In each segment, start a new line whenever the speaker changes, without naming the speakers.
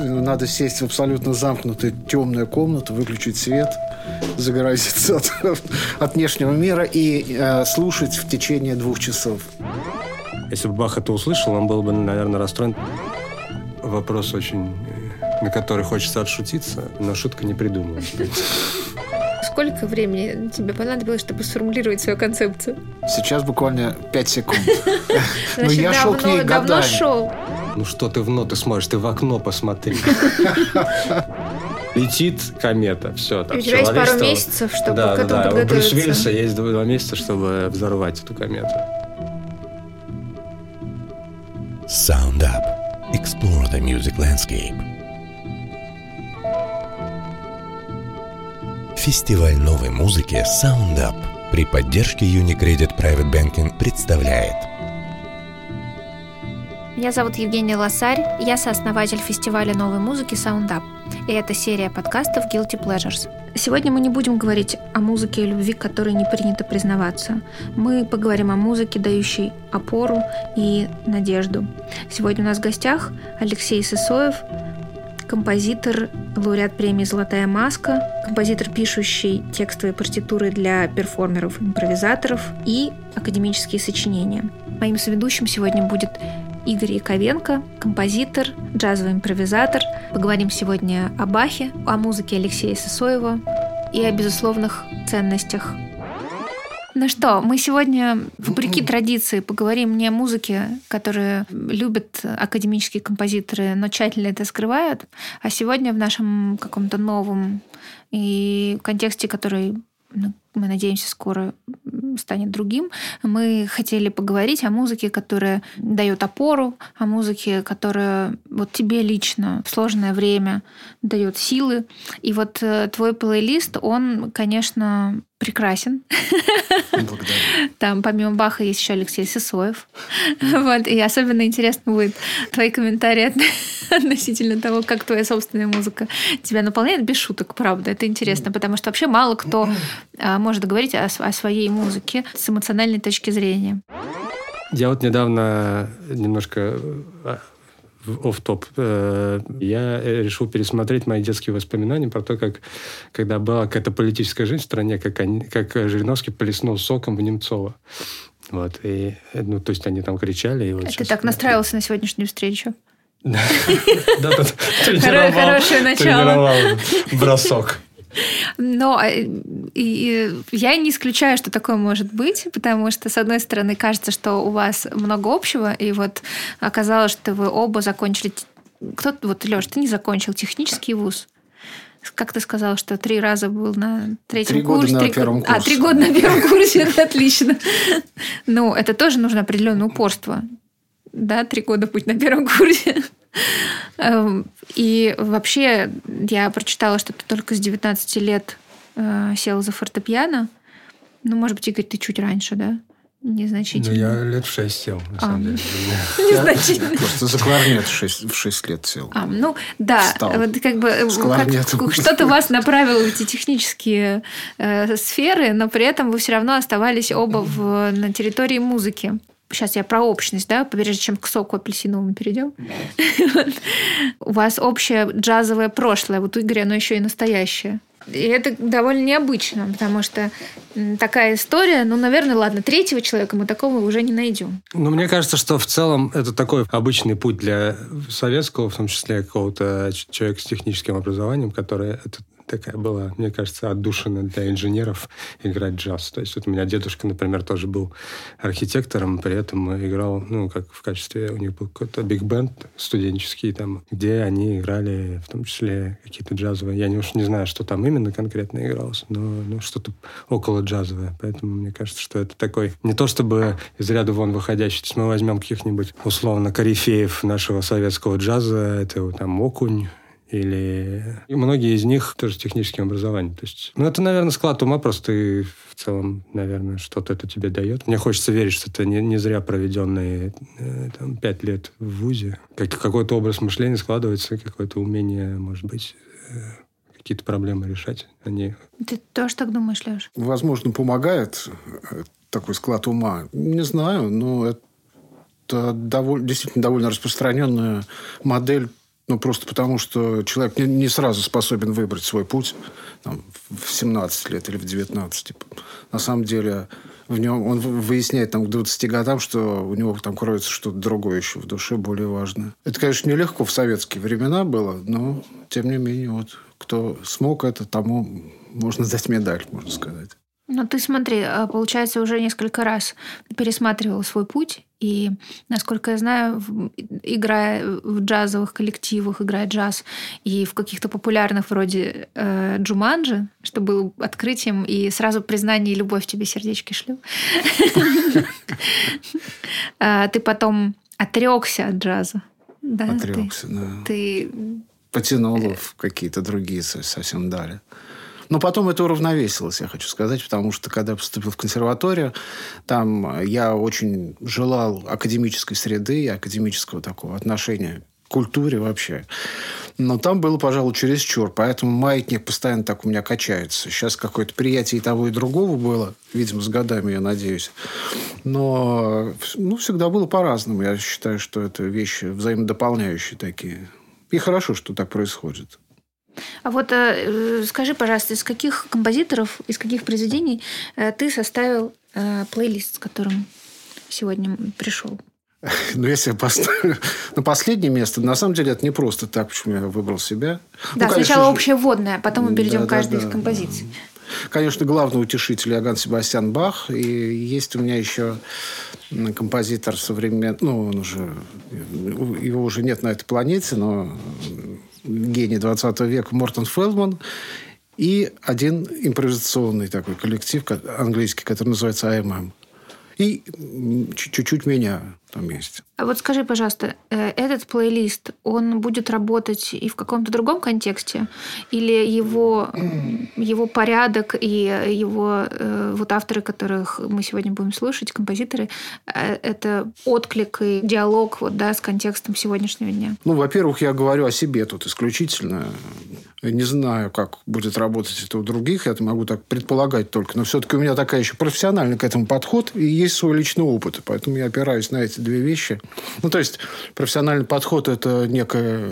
Надо сесть в абсолютно замкнутую темную комнату, выключить свет, загородиться от, от внешнего мира и э, слушать в течение двух часов.
Если бы Бах это услышал, он был бы, наверное, расстроен. Вопрос очень, э, на который хочется отшутиться, но шутка не придумана.
Сколько времени тебе понадобилось, чтобы сформулировать свою концепцию?
Сейчас буквально 5 секунд. Но ну, я шел к ней
давно шел.
Ну что ты в ноты смотришь? Ты в окно посмотри. Летит комета, все.
Там, у тебя есть пару месяцев, чтобы да, к этому да, подготовиться.
У Брюс Виллиса есть два месяца, чтобы взорвать эту комету. Sound Up. Explore the music landscape. Фестиваль новой музыки Sound Up при поддержке Unicredit Private Banking представляет
Меня зовут Евгения Лосарь, я сооснователь фестиваля новой музыки Sound Up, и это серия подкастов Guilty Pleasures. Сегодня мы не будем говорить о музыке и любви, которой не принято признаваться. Мы поговорим о музыке, дающей опору и надежду. Сегодня у нас в гостях Алексей Сысоев, композитор, лауреат премии «Золотая маска», композитор, пишущий текстовые партитуры для перформеров-импровизаторов и академические сочинения. Моим соведущим сегодня будет Игорь Яковенко, композитор, джазовый импровизатор. Поговорим сегодня о Бахе, о музыке Алексея Сосоева и о безусловных ценностях. Ну что, мы сегодня, вопреки традиции, поговорим не о музыке, которую любят академические композиторы, но тщательно это скрывают, а сегодня в нашем каком-то новом и контексте, который ну, мы надеемся, скоро станет другим. Мы хотели поговорить о музыке, которая дает опору, о музыке, которая вот тебе лично в сложное время дает силы. И вот э, твой плейлист, он, конечно, прекрасен.
Благодарю.
Там помимо Баха есть еще Алексей Сысоев. Вот, и особенно интересно будет твои комментарии относительно того, как твоя собственная музыка тебя наполняет без шуток, правда. Это интересно, потому что вообще мало кто а, может говорить о, о своей музыке с эмоциональной точки зрения.
Я вот недавно немножко оф топ э, я решил пересмотреть мои детские воспоминания про то, как когда была какая-то политическая жизнь в стране, как, они, как Жириновский плеснул соком в Немцова. Вот, и, ну, то есть они там кричали. И вот
Ты так настраивался на сегодняшнюю встречу?
Да, Хорошее
начало.
бросок.
Но э, и, я не исключаю, что такое может быть, потому что, с одной стороны, кажется, что у вас много общего, и вот оказалось, что вы оба закончили... Кто вот, Леш, ты не закончил технический вуз. Как ты сказал, что три раза был на третьем
три
курсе?
Года на первом курсе.
А, три года на первом курсе, это отлично. Ну, это тоже нужно определенное упорство. Да, три года путь на первом курсе. Эм, и вообще я прочитала, что ты только с 19 лет э, сел за фортепиано. Ну, может быть, Игорь, ты чуть раньше, да? Незначительно.
Ну, я лет в шесть сел, на а, самом деле.
Незначительно.
Просто за кларнет в шесть лет сел.
А, ну, да. Вот как бы что-то вас направило в эти технические э, сферы, но при этом вы все равно оставались оба в, на территории музыки сейчас я про общность, да, прежде чем к соку апельсиновому перейдем. У вас общее джазовое прошлое, вот у Игоря оно еще и настоящее. И это довольно необычно, потому что такая история, ну, наверное, ладно, третьего человека мы такого уже не найдем.
Ну, мне кажется, что в целом это такой обычный путь для советского, в том числе какого-то человека с техническим образованием, который этот такая была, мне кажется, отдушина для инженеров играть джаз. То есть вот у меня дедушка, например, тоже был архитектором, при этом играл, ну, как в качестве, у них был какой-то биг-бенд студенческий там, где они играли в том числе какие-то джазовые. Я не уж не знаю, что там именно конкретно игралось, но ну, что-то около джазовое. Поэтому мне кажется, что это такой не то чтобы из ряда вон выходящий. То есть мы возьмем каких-нибудь условно корифеев нашего советского джаза, это там Окунь, или и многие из них тоже с техническим образованием. То есть, ну, это, наверное, склад ума просто и в целом, наверное, что-то это тебе дает. Мне хочется верить, что это не, не зря проведенные э, там, пять лет в ВУЗе. Как, какой-то образ мышления складывается, какое-то умение, может быть, э, какие-то проблемы решать. Они...
Ты тоже так думаешь, Леш?
Возможно, помогает э, такой склад ума. Не знаю, но это довольно, действительно довольно распространенная модель Ну, просто потому, что человек не, не сразу способен выбрать свой путь там, в 17 лет или в 19. Типа. На самом деле в нем, он выясняет там, к 20 годам, что у него там кроется что-то другое еще в душе, более важное. Это, конечно, нелегко в советские времена было, но, тем не менее, вот кто смог это, тому можно дать медаль, можно сказать.
Ну, ты смотри, а, получается, уже несколько раз пересматривал свой путь, и, насколько я знаю, играя в джазовых коллективах, играя джаз, и в каких-то популярных вроде э, Джуманджи, что было открытием, и сразу признание и любовь тебе сердечки шлю. А, ты потом отрекся от джаза.
Отрекся, да. Ты потянул в какие-то другие совсем дали. Но потом это уравновесилось, я хочу сказать, потому что когда я поступил в консерваторию, там я очень желал академической среды и академического такого отношения культуре вообще. Но там было, пожалуй, чересчур. Поэтому маятник постоянно так у меня качается. Сейчас какое-то приятие и того, и другого было. Видимо, с годами, я надеюсь. Но ну, всегда было по-разному. Я считаю, что это вещи взаимодополняющие такие. И хорошо, что так происходит.
А вот э, скажи, пожалуйста, из каких композиторов, из каких произведений э, ты составил э, плейлист, с которым сегодня пришел?
Ну, если я поставлю на последнее место, на самом деле это не просто так, почему я выбрал себя.
Да, ну, сначала же... общее вводное, а потом мы перейдем да, к каждой да, из композиций.
Конечно, главный утешитель Иоганн Себастьян Бах. И есть у меня еще композитор современный, ну, он уже, его уже нет на этой планете, но гений 20 века Мортон Фелдман и один импровизационный такой коллектив английский, который называется AMM. И чуть-чуть меня там есть.
А вот скажи, пожалуйста, э, этот плейлист, он будет работать и в каком-то другом контексте? Или его, его порядок и его э, вот авторы, которых мы сегодня будем слушать, композиторы, э, это отклик и диалог вот, да, с контекстом сегодняшнего дня?
Ну, во-первых, я говорю о себе тут исключительно. Не знаю, как будет работать это у других, я это могу так предполагать только. Но все-таки у меня такая еще профессиональный к этому подход, и есть свой личный опыт. Поэтому я опираюсь на эти две вещи. Ну, то есть, профессиональный подход – это некая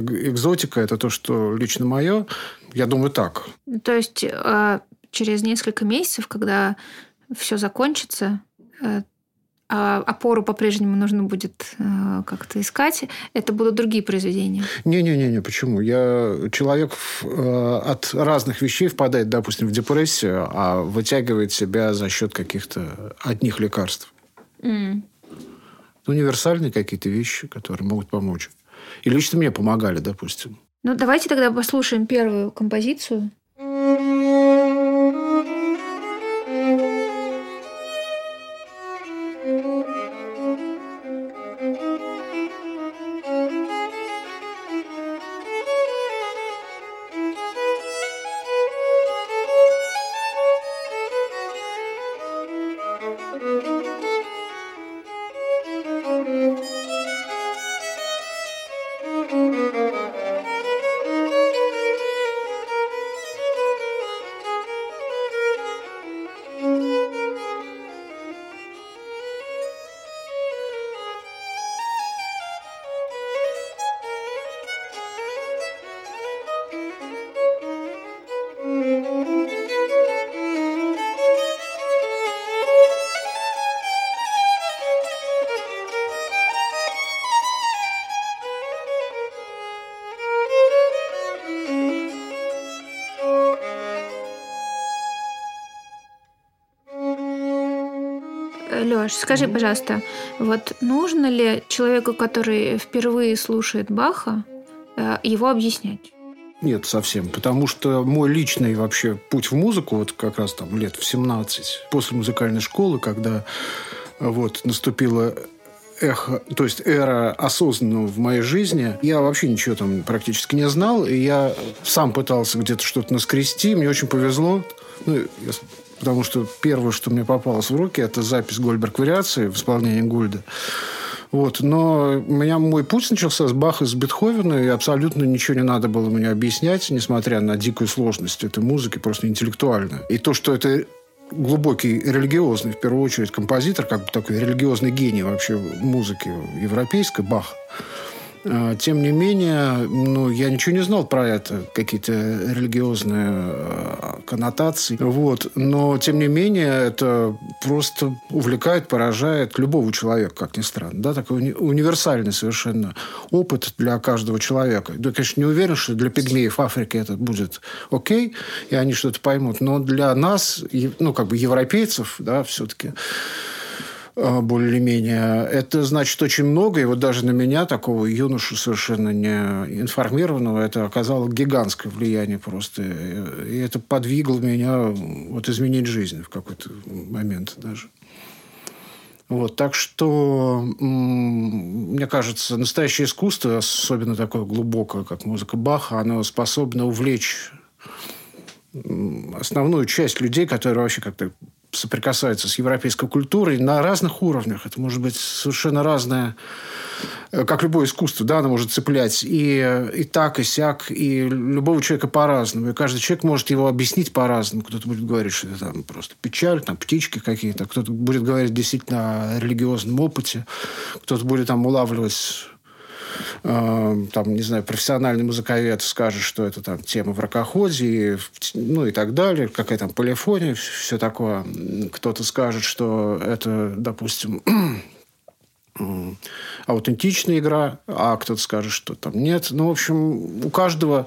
экзотика, это то, что лично мое. Я думаю, так.
То есть, а, через несколько месяцев, когда все закончится, э, опору по-прежнему нужно будет э, как-то искать. Это будут другие произведения.
Не-не-не, почему? Я человек э, от разных вещей впадает, допустим, в депрессию, а вытягивает себя за счет каких-то одних лекарств. Mm. Универсальные какие-то вещи, которые могут помочь. И лично мне помогали, допустим.
Ну, давайте тогда послушаем первую композицию. Леш, скажи, пожалуйста, вот нужно ли человеку, который впервые слушает Баха, э, его объяснять?
Нет, совсем. Потому что мой личный вообще путь в музыку, вот как раз там лет в 17, после музыкальной школы, когда вот наступила эхо, то есть эра осознанного в моей жизни. Я вообще ничего там практически не знал, и я сам пытался где-то что-то наскрести. Мне очень повезло. Ну, я потому что первое, что мне попалось в руки, это запись Гольберг вариации в исполнении Гульда. Вот. Но у меня мой путь начался с Баха, с Бетховена, и абсолютно ничего не надо было мне объяснять, несмотря на дикую сложность этой музыки, просто интеллектуально. И то, что это глубокий религиозный, в первую очередь, композитор, как бы такой религиозный гений вообще музыки европейской, Бах. А, тем не менее, ну, я ничего не знал про это, какие-то религиозные коннотации. Вот. Но, тем не менее, это просто увлекает, поражает любого человека, как ни странно. Да? Такой уни- универсальный совершенно опыт для каждого человека. Я, конечно, не уверен, что для пигмеев Африки это будет окей, и они что-то поймут. Но для нас, ну, как бы европейцев, да, все-таки более-менее. Это значит очень много, и вот даже на меня, такого юношу совершенно не информированного, это оказало гигантское влияние просто. И это подвигло меня вот изменить жизнь в какой-то момент даже. Вот, так что, мне кажется, настоящее искусство, особенно такое глубокое, как музыка Баха, оно способно увлечь основную часть людей, которые вообще как-то соприкасаются с европейской культурой на разных уровнях. Это может быть совершенно разное, э, как любое искусство, да, оно может цеплять и, и так, и сяк, и любого человека по-разному. И каждый человек может его объяснить по-разному. Кто-то будет говорить, что это там просто печаль, там птички какие-то. Кто-то будет говорить действительно о религиозном опыте. Кто-то будет там улавливать э, там, не знаю, профессиональный музыковед скажет, что это там тема в ракоходе, ну и так далее, какая там полифония, все такое. Кто-то скажет, что это, допустим, аутентичная игра, а кто-то скажет, что там нет. Ну, в общем, у каждого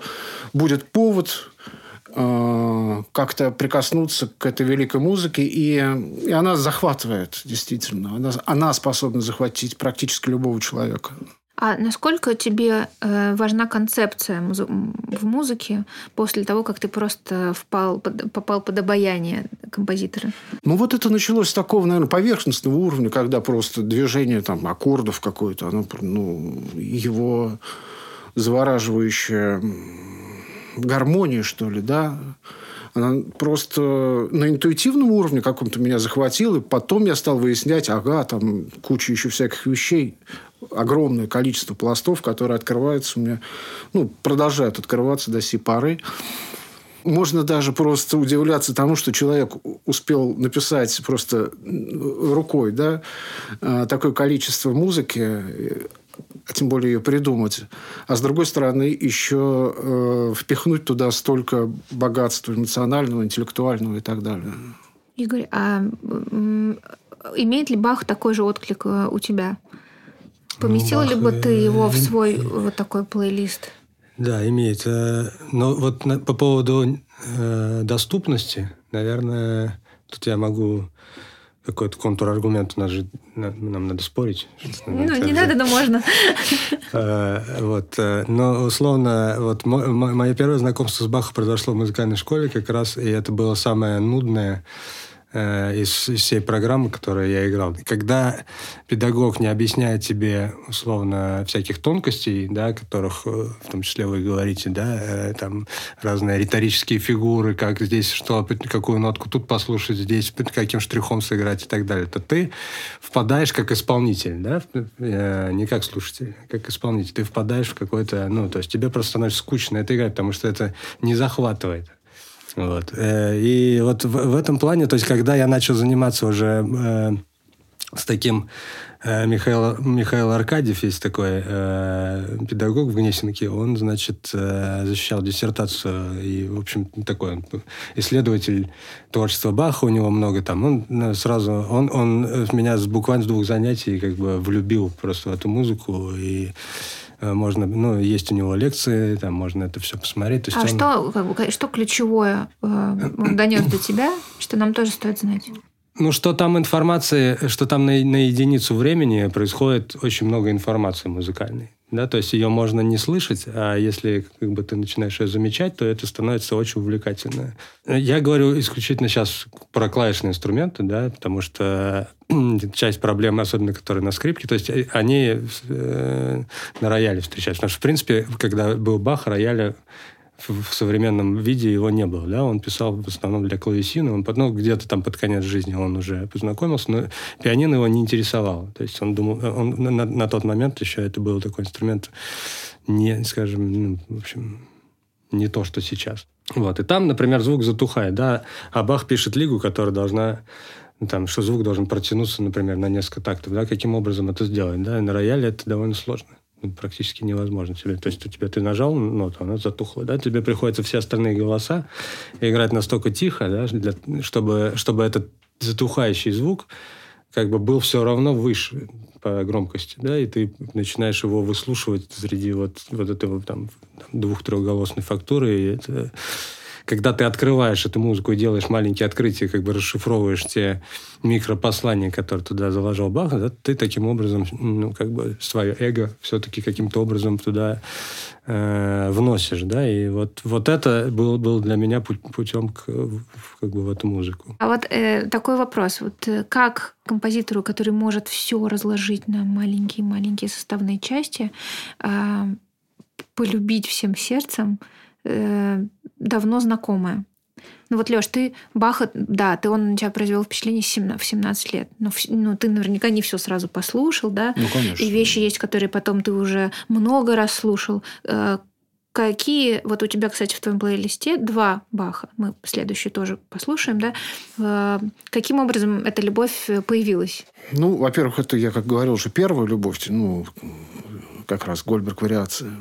будет повод э, как-то прикоснуться к этой великой музыке, и, и она захватывает, действительно. Она, она способна захватить практически любого человека.
А насколько тебе э, важна концепция в музыке после того, как ты просто впал, попал под обаяние композитора?
Ну, вот это началось с такого, наверное, поверхностного уровня, когда просто движение там, аккордов какое-то, оно, ну, его завораживающая гармония, что ли, да, она просто на интуитивном уровне каком-то меня захватила, и потом я стал выяснять, ага, там куча еще всяких вещей, огромное количество пластов, которые открываются у меня, ну, продолжают открываться до сей поры. Можно даже просто удивляться тому, что человек успел написать просто рукой да, а, такое количество музыки, а тем более ее придумать. А с другой стороны, еще э, впихнуть туда столько богатства эмоционального, интеллектуального и так далее.
Игорь, а имеет ли Бах такой же отклик э, у тебя? Поместила ну, ли бы ты его в свой вот такой плейлист?
Да, имеет. Э, но вот по поводу э, доступности, наверное, тут я могу какой-то контраргумент у нас же нам надо спорить.
Ну, не надо, но можно.
Э, вот. Но, условно, вот мое первое знакомство с Бахом произошло в музыкальной школе как раз, и это было самое нудное Э, из всей программы, которую я играл. Когда педагог не объясняет тебе, условно, всяких тонкостей, да, которых, э, в том числе вы говорите, да, э, там разные риторические фигуры, как здесь что, какую нотку тут послушать, здесь каким штрихом сыграть и так далее, то ты впадаешь как исполнитель, да, не как слушатель, а как исполнитель. Ты впадаешь в какой-то, ну, то есть тебе просто становится скучно это играть, потому что это не захватывает. Вот. Э, и вот в, в этом плане, то есть когда я начал заниматься уже э, с таким э, Михаил, Михаил Аркадьев есть такой э, педагог в Гнесинке, он, значит, э, защищал диссертацию и, в общем, такой исследователь творчества Баха, у него много там. Он ну, сразу, он, он меня с, буквально с двух занятий как бы влюбил просто в эту музыку и Э, можно, ну, есть у него лекции, там можно это все посмотреть.
А он... что, как бы, что ключевое э, он донес до тебя, что нам тоже стоит знать?
Ну, что там информации, что там на, на единицу времени происходит очень много информации музыкальной. Да, то есть ее можно не слышать, а если как бы, ты начинаешь ее замечать, то это становится очень увлекательно. Я говорю исключительно сейчас про клавишные инструменты, да, потому что часть проблем, особенно которые на скрипке, то есть э, они э, на рояле встречаются. Потому что, в принципе, когда был Бах, рояля в современном виде его не было, да, он писал в основном для клавесина, он, ну, где-то там под конец жизни он уже познакомился, но пианино его не интересовало, то есть он думал, он на, на тот момент еще это был такой инструмент не, скажем, ну, в общем, не то, что сейчас. Вот, и там, например, звук затухает, да, а Бах пишет лигу, которая должна там, что звук должен протянуться, например, на несколько тактов, да, каким образом это сделать, да, и на рояле это довольно сложно. Практически невозможно тебе. То есть у тебя ты нажал ноту, она затухла, да, тебе приходится все остальные голоса играть настолько тихо, да, для, чтобы, чтобы этот затухающий звук как бы был все равно выше по громкости, да, и ты начинаешь его выслушивать среди вот, вот этого там двух-трехголосной фактуры, и это когда ты открываешь эту музыку и делаешь маленькие открытия, как бы расшифровываешь те микропослания, которые туда заложил Бах, да, ты таким образом, ну, как бы свое эго все-таки каким-то образом туда э, вносишь, да, и вот, вот это был, был для меня путем к, как бы в эту музыку.
А вот э, такой вопрос, вот э, как композитору, который может все разложить на маленькие-маленькие составные части, э, полюбить всем сердцем э, давно знакомая. Ну вот, Леш, ты Баха, да, ты он на тебя произвел впечатление в 17 лет. Но ну, ты наверняка не все сразу послушал, да?
Ну, конечно.
И вещи есть, которые потом ты уже много раз слушал. Э, какие, вот у тебя, кстати, в твоем плейлисте два Баха, мы следующий тоже послушаем, да? Э, каким образом эта любовь появилась?
Ну, во-первых, это, я как говорил, уже первая любовь, ну, как раз Гольберг вариация.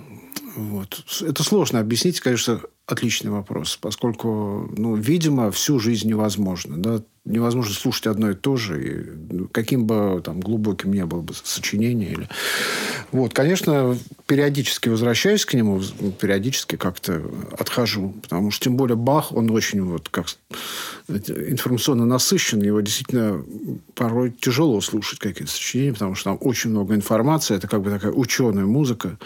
Вот. Это сложно объяснить, конечно, отличный вопрос, поскольку, ну, видимо, всю жизнь невозможно. Да? Невозможно слушать одно и то же, и ну, каким бы там глубоким ни было бы сочинение. Или... Вот, конечно, периодически возвращаюсь к нему, периодически как-то отхожу, потому что тем более Бах, он очень вот как информационно насыщен, его действительно порой тяжело слушать какие-то сочинения, потому что там очень много информации, это как бы такая ученая музыка.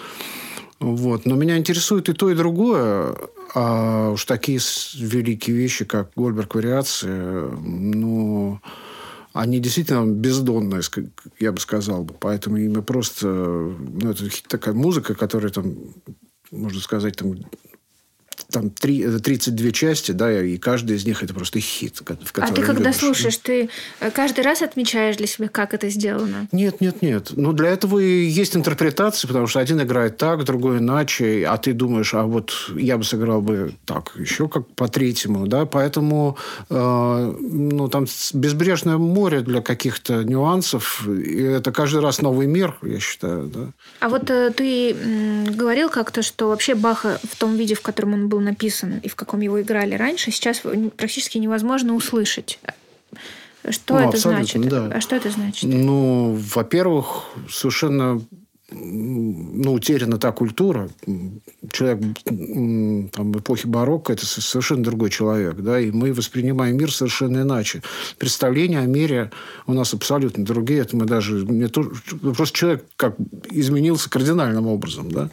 Вот. Но меня интересует и то, и другое. А уж такие великие вещи, как Гольберг вариации, ну, они действительно бездонные, я бы сказал. Поэтому ими просто... Ну, это такая музыка, которая там, можно сказать, там там 3, 32 части, да, и каждая из них это просто хит. В
а ты когда любишь. слушаешь, ты э, каждый раз отмечаешь для себя, как это сделано?
Нет, нет, нет. Ну, для этого и есть интерпретации, потому что один играет так, другой иначе, а ты думаешь, а вот я бы сыграл бы так, еще как по третьему, да, поэтому э, ну, там безбрежное море для каких-то нюансов, и это каждый раз новый мир, я считаю, да.
А вот э, ты э, говорил как-то, что вообще Баха в том виде, в котором он был написан и в каком его играли раньше, сейчас практически невозможно услышать. Что ну, это значит? Да. А что это значит?
Ну, во-первых, совершенно ну, утеряна та культура. Человек там, эпохи барокко – это совершенно другой человек. Да? И мы воспринимаем мир совершенно иначе. Представления о мире у нас абсолютно другие. Это мы даже... Мне тоже, просто человек как изменился кардинальным образом. Да?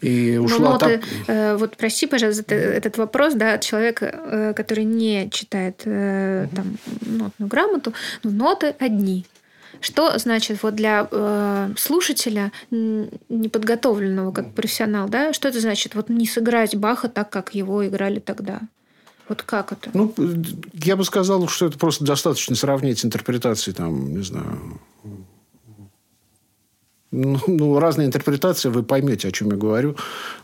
И ну, ушла
ноты,
так...
э, вот прости, пожалуйста, этот вопрос да, от человека, э, который не читает э, там, нотную грамоту, но ноты одни. Что значит вот для э, слушателя неподготовленного как профессионал, да, что это значит вот не сыграть Баха так, как его играли тогда? Вот как это?
Ну, я бы сказал, что это просто достаточно сравнить интерпретации, там, не знаю, ну, ну, разные интерпретации, вы поймете, о чем я говорю,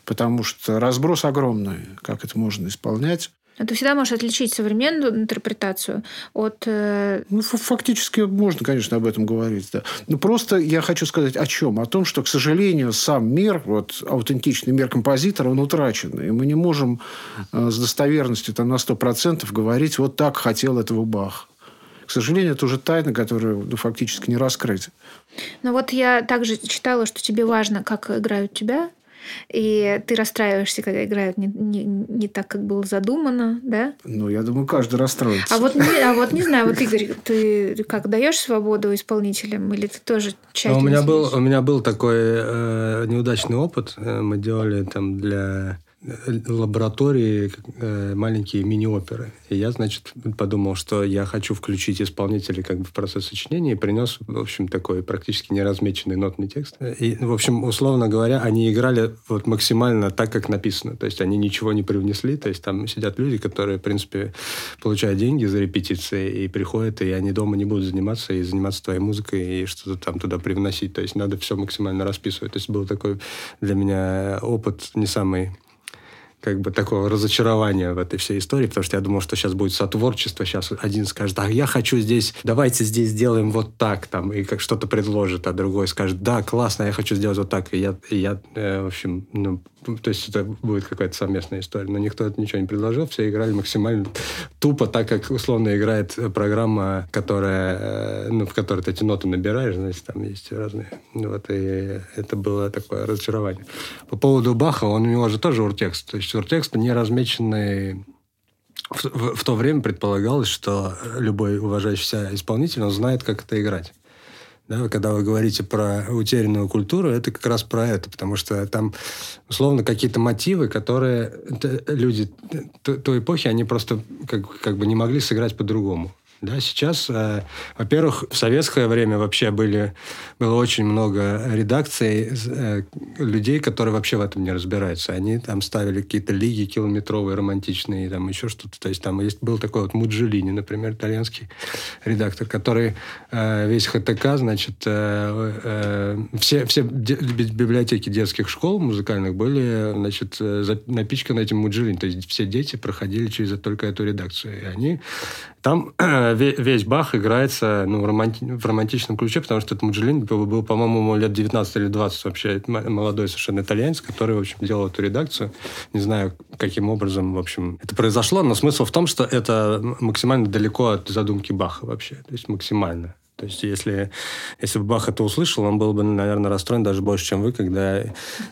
потому что разброс огромный, как это можно исполнять.
Но ты всегда можешь отличить современную интерпретацию от... Э...
Ну, фактически можно, конечно, об этом говорить, да. Но просто я хочу сказать о чем? О том, что, к сожалению, сам мир, вот аутентичный мир композитора, он утрачен. И мы не можем э, с достоверностью там, на 100% говорить, вот так хотел этого Бах. К сожалению, это уже тайна, которую ну, фактически не раскрыть.
Ну вот я также читала, что тебе важно, как играют тебя, и ты расстраиваешься, когда играют не, не, не так, как было задумано, да?
Ну, я думаю, каждый расстроится.
А вот, не, а вот не знаю, вот Игорь, ты как даешь свободу исполнителям, или ты тоже тщательно?
Ну, у меня был, у меня был такой э, неудачный опыт. Э, мы делали там для лаборатории э, маленькие мини-оперы. И я, значит, подумал, что я хочу включить исполнителей как бы в процесс сочинения и принес, в общем, такой практически неразмеченный нотный текст. И, в общем, условно говоря, они играли вот максимально так, как написано. То есть они ничего не привнесли. То есть там сидят люди, которые, в принципе, получают деньги за репетиции и приходят, и они дома не будут заниматься и заниматься твоей музыкой и что-то там туда привносить. То есть надо все максимально расписывать. То есть был такой для меня опыт не самый как бы такого разочарования в этой всей истории, потому что я думал, что сейчас будет сотворчество, сейчас один скажет, а я хочу здесь, давайте здесь сделаем вот так, там, и как что-то предложит, а другой скажет, да, классно, я хочу сделать вот так, и я, и я э, в общем, ну, то есть это будет какая-то совместная история, но никто ничего не предложил, все играли максимально тупо, так как условно играет программа, которая, э, ну, в которой ты эти ноты набираешь, значит, там есть разные, вот, и это было такое разочарование. По поводу Баха, он у него же тоже уртекст, то есть уртекст не размеченный в, в, в то время предполагалось, что любой уважающийся исполнитель, он знает, как это играть. Да, когда вы говорите про утерянную культуру, это как раз про это, потому что там, условно, какие-то мотивы, которые люди той эпохи, они просто как, как бы не могли сыграть по-другому. Да, сейчас, э, во-первых, в советское время вообще были, было очень много редакций э, людей, которые вообще в этом не разбираются. Они там ставили какие-то лиги километровые, романтичные, там еще что-то. То есть там есть, был такой вот Муджелини, например, итальянский редактор, который э, весь ХТК, значит, э, э, все, все библиотеки детских школ музыкальных были, значит, э, напичканы этим Муджелини. То есть все дети проходили через только эту редакцию. И они там весь Бах играется ну, романти... в романтичном ключе, потому что этот Муджелин был, был по-моему, лет 19 или 20 вообще молодой совершенно итальянец, который, в общем, делал эту редакцию. Не знаю, каким образом, в общем, это произошло, но смысл в том, что это максимально далеко от задумки Баха вообще. То есть максимально. То есть, если, если бы Бах это услышал, он был бы, наверное, расстроен даже больше, чем вы, когда,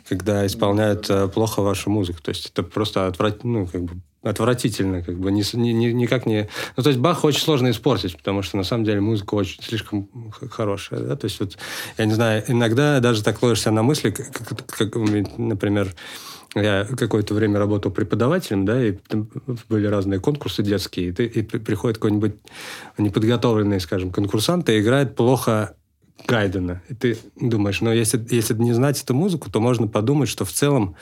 когда исполняют э, плохо вашу музыку. То есть, это просто отврат... ну, как бы отвратительно, как бы, ни, ни, никак не... Ну, то есть Бах очень сложно испортить, потому что, на самом деле, музыка очень слишком хорошая, да, то есть, вот, я не знаю, иногда даже так ловишься на мысли, как, как, например, я какое-то время работал преподавателем, да, и были разные конкурсы детские, и, ты, и приходит какой-нибудь неподготовленный, скажем, конкурсант и играет плохо Гайдена. И ты думаешь, ну, если, если не знать эту музыку, то можно подумать, что в целом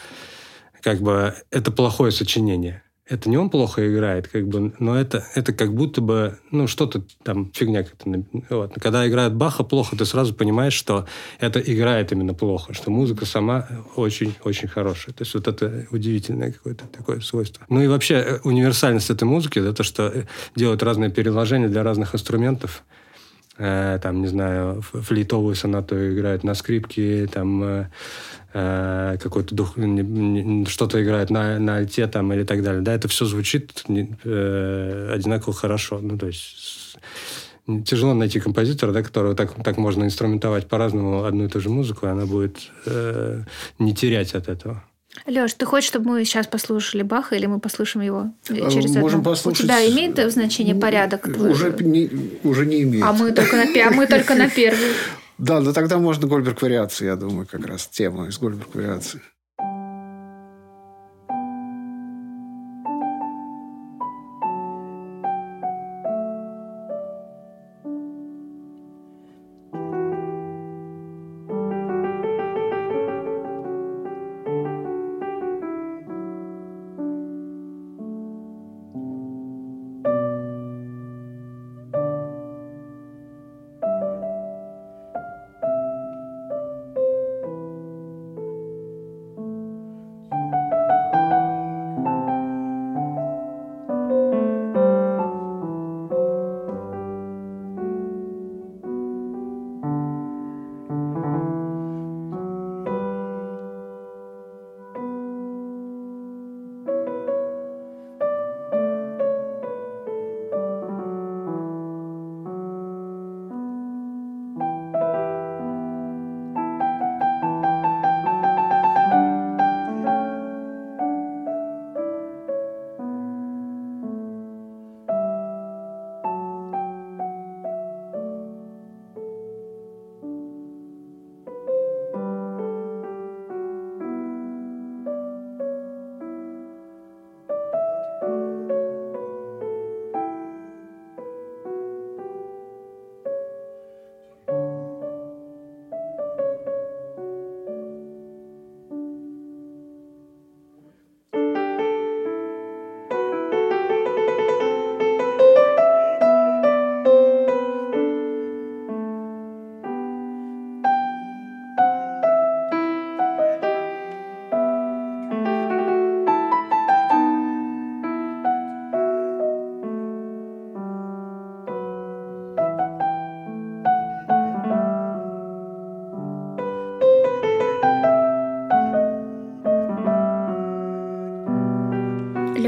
как бы это плохое сочинение это не он плохо играет, как бы, но это, это как будто бы, ну, что-то там, фигня как-то. Вот. Когда играет Баха плохо, ты сразу понимаешь, что это играет именно плохо, что музыка сама очень-очень хорошая. То есть вот это удивительное какое-то такое свойство. Ну и вообще э, универсальность этой музыки, это то, что э, делают разные переложения для разных инструментов, э, там, не знаю, флейтовую сонату играют на скрипке, там, э, э какой-то дух, что-то играет на, на альте там или так далее. Да, это все звучит э, одинаково хорошо. Ну, то есть тяжело найти композитора, да, которого так, так можно инструментовать по-разному одну и ту же музыку, и она будет э, не терять от этого.
Леш, ты хочешь, чтобы мы сейчас послушали Баха или мы послушаем его
э, через Можем одну? послушать.
У тебя имеет значение порядок?
Уже не, уже не имеет.
А мы только на, а мы только на первый.
Да, да тогда можно Гольберг вариации, я думаю, как раз тема из Гольберг вариации.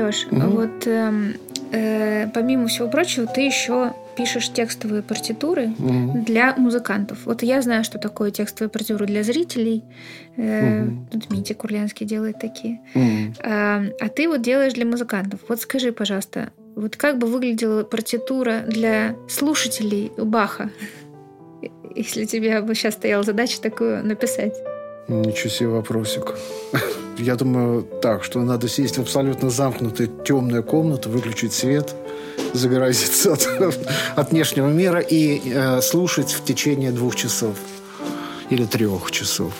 Леш, угу. вот э, э, помимо всего прочего, ты еще пишешь текстовые партитуры угу. для музыкантов. Вот я знаю, что такое текстовые партитуры для зрителей. Э, угу. Дмитрий Курлянский делает такие. Угу. А, а ты вот делаешь для музыкантов. Вот скажи, пожалуйста, вот как бы выглядела партитура для слушателей Баха, если тебе бы сейчас стояла задача такую написать?
Ничего себе вопросик. Я думаю так, что надо сесть в абсолютно замкнутую темную комнату, выключить свет, загородиться от, от внешнего мира и э, слушать в течение двух часов или трех часов.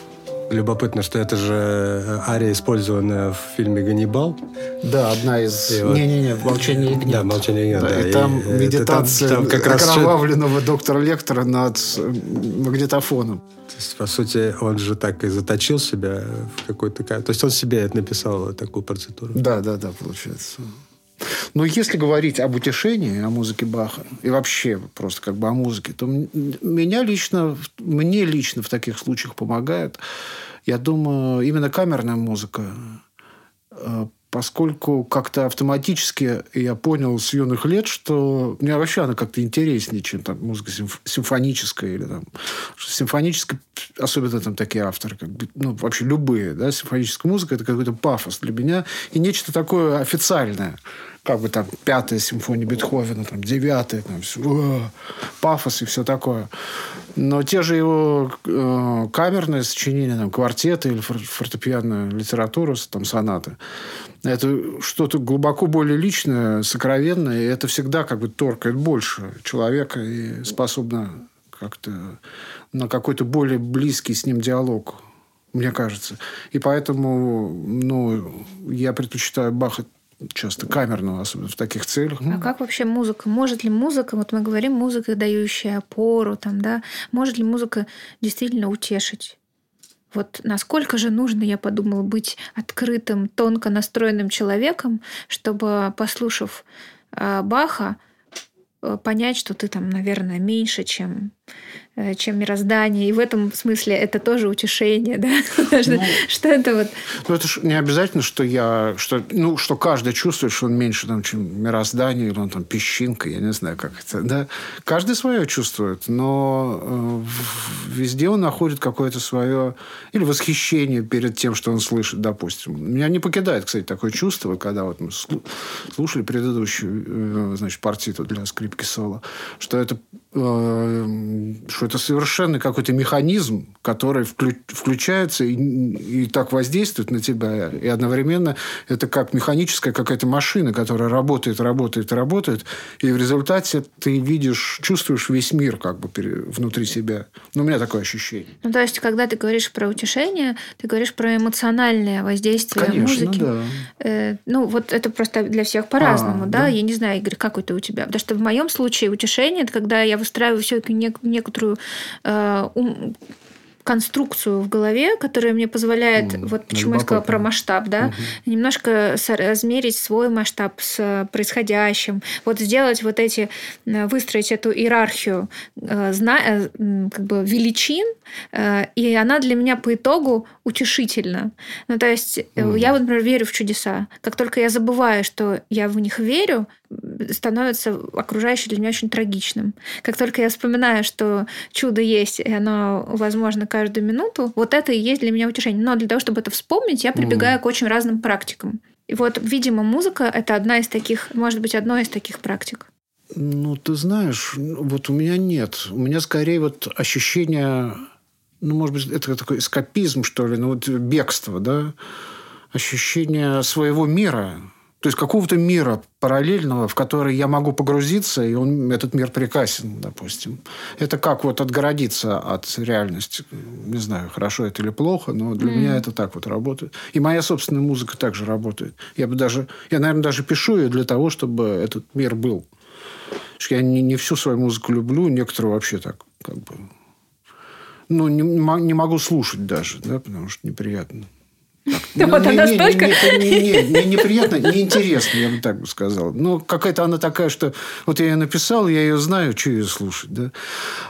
Любопытно, что это же э, ария, использованная в фильме «Ганнибал».
Да, одна из... Не-не-не, «Молчание ягнят».
Да, «Молчание ягнят», да.
И там и, медитация там, там как окровавленного раз... доктора Лектора над магнитофоном.
То есть, по сути, он же так и заточил себя в какой-то... То есть он себе написал такую процедуру.
Да, да, да, получается. Но если говорить об утешении, о музыке Баха, и вообще просто как бы о музыке, то меня лично, мне лично в таких случаях помогает, я думаю, именно камерная музыка. Э, поскольку как-то автоматически я понял с юных лет, что мне вообще она как-то интереснее, чем там музыка симф- симфоническая или там симфоническая, особенно там такие авторы, как бы, ну, вообще любые, да, симфоническая музыка это какой-то пафос для меня и нечто такое официальное как бы там пятая симфония Бетховена, там девятая, там все, о, пафос и все такое. Но те же его э, камерные сочинения, там, квартеты или фортепианная литература, там, сонаты, это что-то глубоко более личное, сокровенное, и это всегда как бы торкает больше человека и способно как-то на какой-то более близкий с ним диалог мне кажется. И поэтому ну, я предпочитаю Баха часто камерного, особенно в таких целях.
А как вообще музыка? Может ли музыка, вот мы говорим, музыка, дающая опору, там, да, может ли музыка действительно утешить? Вот насколько же нужно, я подумала, быть открытым, тонко настроенным человеком, чтобы, послушав э, Баха, э, понять, что ты там, наверное, меньше, чем чем мироздание. И в этом смысле это тоже утешение, да? Ну, что это вот...
Ну, это же не обязательно, что я... Что, ну, что каждый чувствует, что он меньше, там, чем мироздание, или он там песчинка, я не знаю, как это, да? Каждый свое чувствует, но э, везде он находит какое-то свое... Или восхищение перед тем, что он слышит, допустим. Меня не покидает, кстати, такое чувство, когда вот мы слушали предыдущую, э, значит, партиту для скрипки соло, что это Э, что это совершенно какой-то механизм, который включается и, и так воздействует на тебя. И одновременно это как механическая какая-то машина, которая работает, работает, работает. И в результате ты видишь, чувствуешь весь мир как бы внутри себя. Ну, у меня такое ощущение.
Ну, то есть, когда ты говоришь про утешение, ты говоришь про эмоциональное воздействие
Конечно,
музыки.
да.
Э, ну, вот это просто для всех по-разному, а, да? да? Я не знаю, Игорь, как это у тебя? Потому что в моем случае утешение – это когда я выстраиваю все-таки некоторую э, конструкцию в голове, которая мне позволяет, mm, вот почему я сказала про масштаб, да, угу. немножко размерить свой масштаб с происходящим, вот сделать вот эти, э, выстроить эту иерархию э, зна, э, как бы величин, и она для меня по итогу утешительна. Ну, то есть mm. я, вот, например, верю в чудеса. Как только я забываю, что я в них верю, становится окружающее для меня очень трагичным. Как только я вспоминаю, что чудо есть, и оно возможно каждую минуту, вот это и есть для меня утешение. Но для того, чтобы это вспомнить, я прибегаю mm. к очень разным практикам. И вот, видимо, музыка – это одна из таких, может быть, одной из таких практик.
Ну, ты знаешь, вот у меня нет. У меня скорее вот ощущение, ну, может быть, это такой эскапизм, что ли, ну, вот бегство, да, ощущение своего мира – то есть какого-то мира параллельного, в который я могу погрузиться, и он, этот мир прекрасен, допустим. Это как вот отгородиться от реальности. Не знаю, хорошо это или плохо, но для mm. меня это так вот работает. И моя собственная музыка также работает. Я бы даже, я, наверное, даже пишу ее для того, чтобы этот мир был. Я не, не всю свою музыку люблю, некоторые вообще так как бы... Ну, не, не могу слушать даже, да, потому что неприятно. Так,
Вот она столько...
Неприятно, неинтересно, я бы так бы сказал. Ну, какая-то она такая, что вот я ее написал, я ее знаю, что ее слушать, да.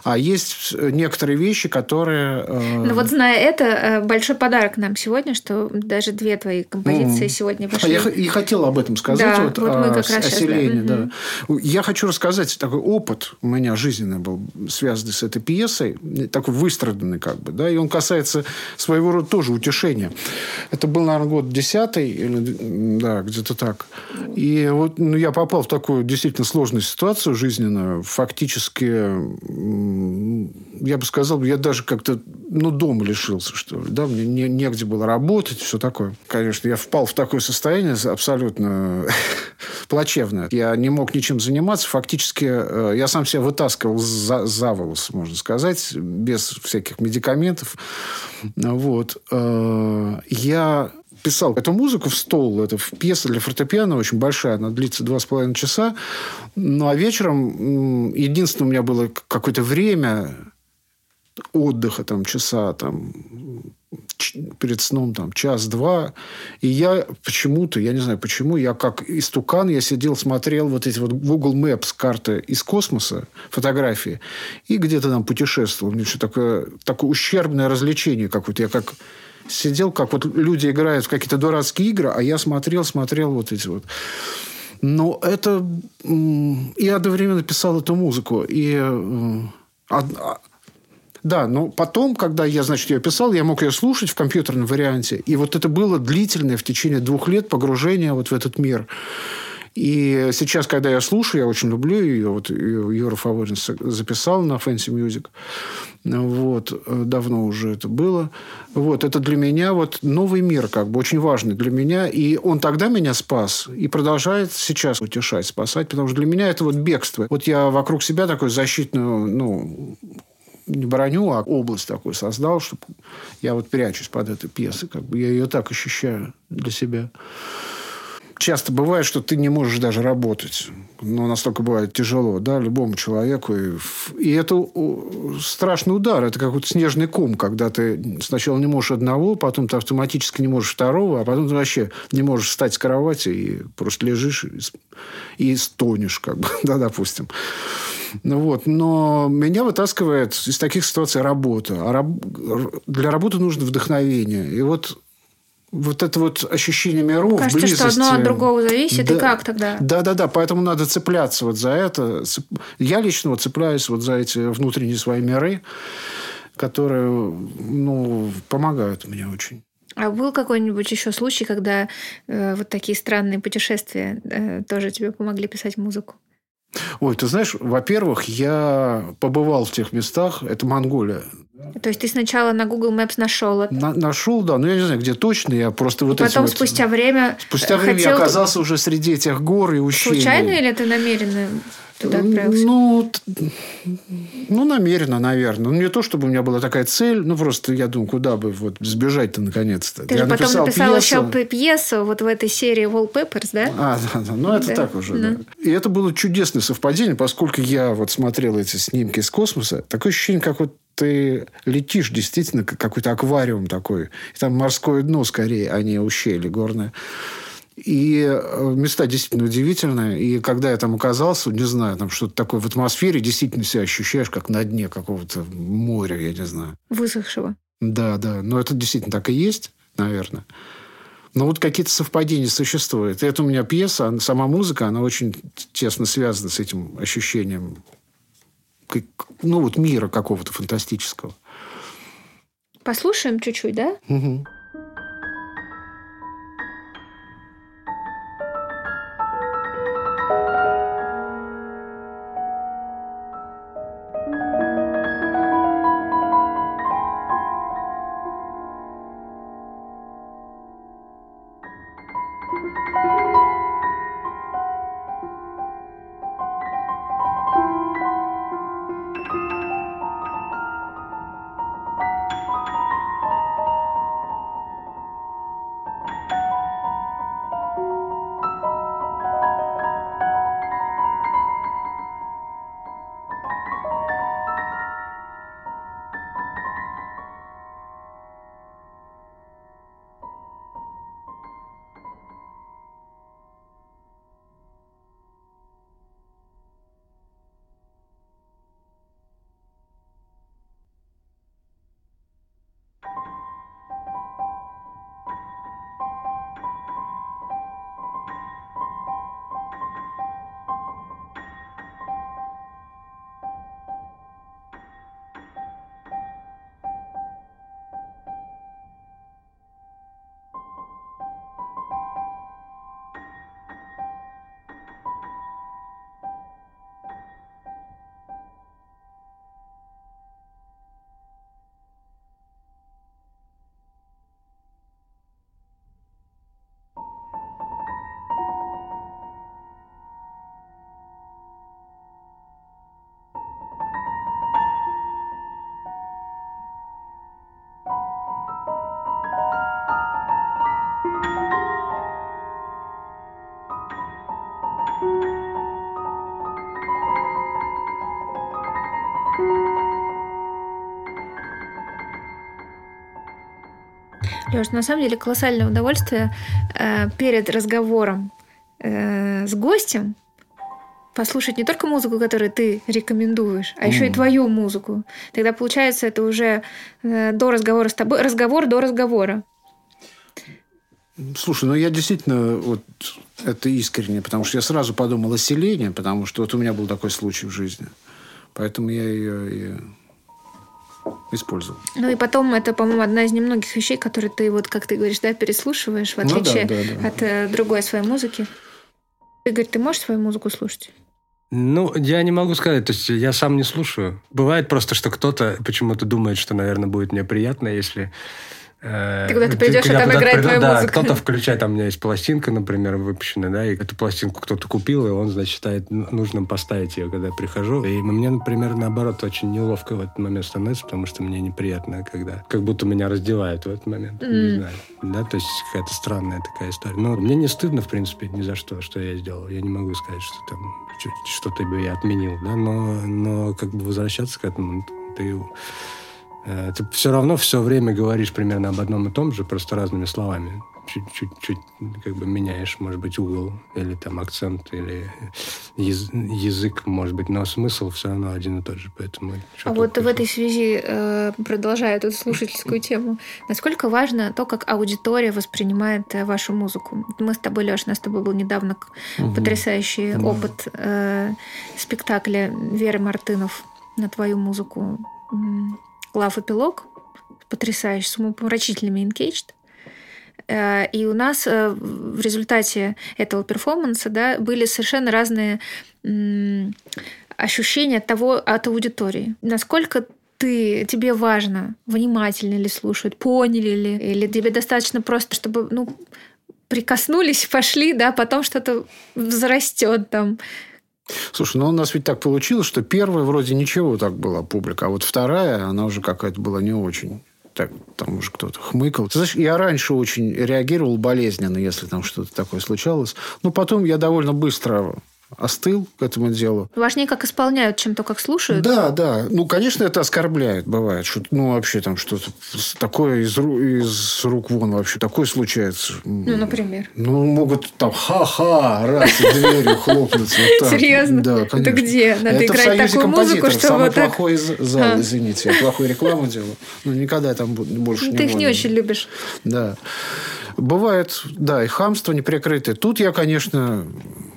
А есть некоторые вещи, которые...
Э, ну, вот зная это, э, большой подарок нам сегодня, что даже две твои композиции сегодня.
А я и хотел об этом сказать, да, вот, вот мы как раз о да. Я хочу рассказать такой опыт у меня жизненный был, связанный с этой пьесой, такой выстраданный как бы, да, и он касается своего рода тоже утешения. Это был, наверное, год десятый, или, да, где-то так. И вот ну, я попал в такую действительно сложную ситуацию жизненную. Фактически, я бы сказал, я даже как-то, ну, дома лишился, что ли, да, мне не, негде было работать, все такое. Конечно, я впал в такое состояние абсолютно плачевное. Я не мог ничем заниматься. Фактически, э, я сам себя вытаскивал за, за волос, можно сказать, без всяких медикаментов. Вот. Э, я писал эту музыку в стол. Это пьеса для фортепиано очень большая. Она длится два с половиной часа. Ну, а вечером единственное у меня было какое-то время отдыха, там, часа, там, перед сном там час-два. И я почему-то, я не знаю почему, я как истукан, я сидел, смотрел вот эти вот Google Maps карты из космоса, фотографии, и где-то там путешествовал. Мне что такое, такое ущербное развлечение какое-то. Я как сидел, как вот люди играют в какие-то дурацкие игры, а я смотрел, смотрел вот эти вот. Но это... И одновременно писал эту музыку. И а, да, но потом, когда я, значит, ее писал, я мог ее слушать в компьютерном варианте. И вот это было длительное в течение двух лет погружение вот в этот мир. И сейчас, когда я слушаю, я очень люблю ее. Вот Юра Фаворин записал на Fancy Music. Вот. Давно уже это было. Вот. Это для меня вот новый мир, как бы, очень важный для меня. И он тогда меня спас и продолжает сейчас утешать, спасать. Потому что для меня это вот бегство. Вот я вокруг себя такой защитную, ну, не броню, а область такую создал, чтобы я вот прячусь под этой пьесой. Как бы я ее так ощущаю для себя часто бывает, что ты не можешь даже работать. Ну, настолько бывает тяжело, да, любому человеку. И, и это страшный удар. Это как вот снежный ком, когда ты сначала не можешь одного, потом ты автоматически не можешь второго, а потом ты вообще не можешь встать с кровати и просто лежишь и, и стонешь, как бы, да, допустим. Ну, вот. Но меня вытаскивает из таких ситуаций работа. А раб... для работы нужно вдохновение. И вот вот это вот ощущение миров,
Кажется, близости. что одно от другого зависит, да, и как тогда?
Да-да-да, поэтому надо цепляться вот за это. Я лично вот цепляюсь вот за эти внутренние свои миры, которые ну, помогают мне очень.
А был какой-нибудь еще случай, когда э, вот такие странные путешествия э, тоже тебе помогли писать музыку?
Ой, ты знаешь, во-первых, я побывал в тех местах, это Монголия.
То есть ты сначала на Google Maps нашел это?
На, нашел, да, но я не знаю, где точно, я просто вот.
И потом
вот,
спустя время.
Спустя хотел... время я оказался уже среди этих гор и ущелий.
Случайно или ты намеренно туда отправился?
Ну, ну, намеренно, наверное. Ну, не то, чтобы у меня была такая цель, ну, просто я думаю, куда бы вот сбежать-то наконец-то.
Ты
я
же потом написал пьесу. еще пьесу вот в этой серии Wallpapers, да?
А, да, да. Ну, это да. так уже, да. да. И это было чудесное совпадение, поскольку я вот смотрел эти снимки из космоса. Такое ощущение, как вот ты летишь действительно как какой-то аквариум такой. И там морское дно скорее, а не ущелье горное. И э, места действительно удивительные. И когда я там оказался, не знаю, там что-то такое в атмосфере, действительно себя ощущаешь, как на дне какого-то моря, я не знаю.
Высохшего.
Да, да. Но это действительно так и есть, наверное. Но вот какие-то совпадения существуют. И это у меня пьеса, сама музыка, она очень тесно связана с этим ощущением ну, вот мира какого-то фантастического.
Послушаем чуть-чуть, да?
Угу.
Леш, на самом деле колоссальное удовольствие э, перед разговором э, с гостем послушать не только музыку, которую ты рекомендуешь, а mm. еще и твою музыку. Тогда получается это уже э, до разговора с тобой, разговор до разговора.
Слушай, ну я действительно вот это искренне, потому что я сразу подумал о селении, потому что вот у меня был такой случай в жизни. Поэтому я ее и использовал.
Ну и потом это, по-моему, одна из немногих вещей, которые ты, вот как ты говоришь, да, переслушиваешь, в отличие ну, да, да, да. от э, другой своей музыки. Игорь, ты можешь свою музыку слушать?
Ну, я не могу сказать, то есть я сам не слушаю. Бывает просто, что кто-то почему-то думает, что, наверное, будет мне приятно, если
ты куда-то придешь, и там играет твоя да, музыка.
кто-то включает, там у меня есть пластинка, например, выпущенная, да, и эту пластинку кто-то купил, и он, значит, считает нужным поставить ее, когда я прихожу. И мне, например, наоборот, очень неловко в этот момент становится, потому что мне неприятно, когда как будто меня раздевают в этот момент. Mm. Не знаю. Да, то есть какая-то странная такая история. Но мне не стыдно, в принципе, ни за что, что я сделал. Я не могу сказать, что там что-то бы я отменил, да, но, но как бы возвращаться к этому, ты Э, ты все равно все время говоришь примерно об одном и том же, просто разными словами. Чуть-чуть как бы меняешь, может быть, угол или там акцент, или яз язык, может быть, но смысл все равно один и тот же. Поэтому
а вот пишу. в этой связи, э, продолжая эту слушательскую тему, насколько важно то, как аудитория воспринимает э, вашу музыку? Мы с тобой, Леш, у нас с тобой был недавно угу. потрясающий опыт э, спектакля Веры Мартынов на твою музыку глав-эпилог, потрясающий, с умопомрачительными Engaged. Э, и у нас э, в результате этого перформанса да, были совершенно разные ощущения от того, от аудитории. Насколько ты, тебе важно, внимательно ли слушают, поняли ли, или тебе достаточно просто, чтобы, ну, прикоснулись, пошли, да, потом что-то взрастет там.
Слушай, ну у нас ведь так получилось, что первая вроде ничего так была публика, а вот вторая, она уже какая-то была не очень. Так, там уже кто-то хмыкал. Ты знаешь, я раньше очень реагировал болезненно, если там что-то такое случалось. Но потом я довольно быстро остыл к этому делу.
Важнее, как исполняют, чем то, как слушают.
Да, да. Ну, конечно, это оскорбляет, бывает. Что, ну, вообще там что-то такое из, из рук вон вообще такое случается.
Ну, например?
Ну, могут там ха-ха, раз, и дверью хлопнуть. Вот
Серьезно?
Да, конечно.
Это где? Надо это играть такую музыку, чтобы
Самый
так...
плохой зал, а. извините. Я плохую рекламу делаю. Ну, никогда там больше ну, не
Ты их не очень любишь.
Да. Бывает, да, и хамство неприкрытое. Тут я, конечно...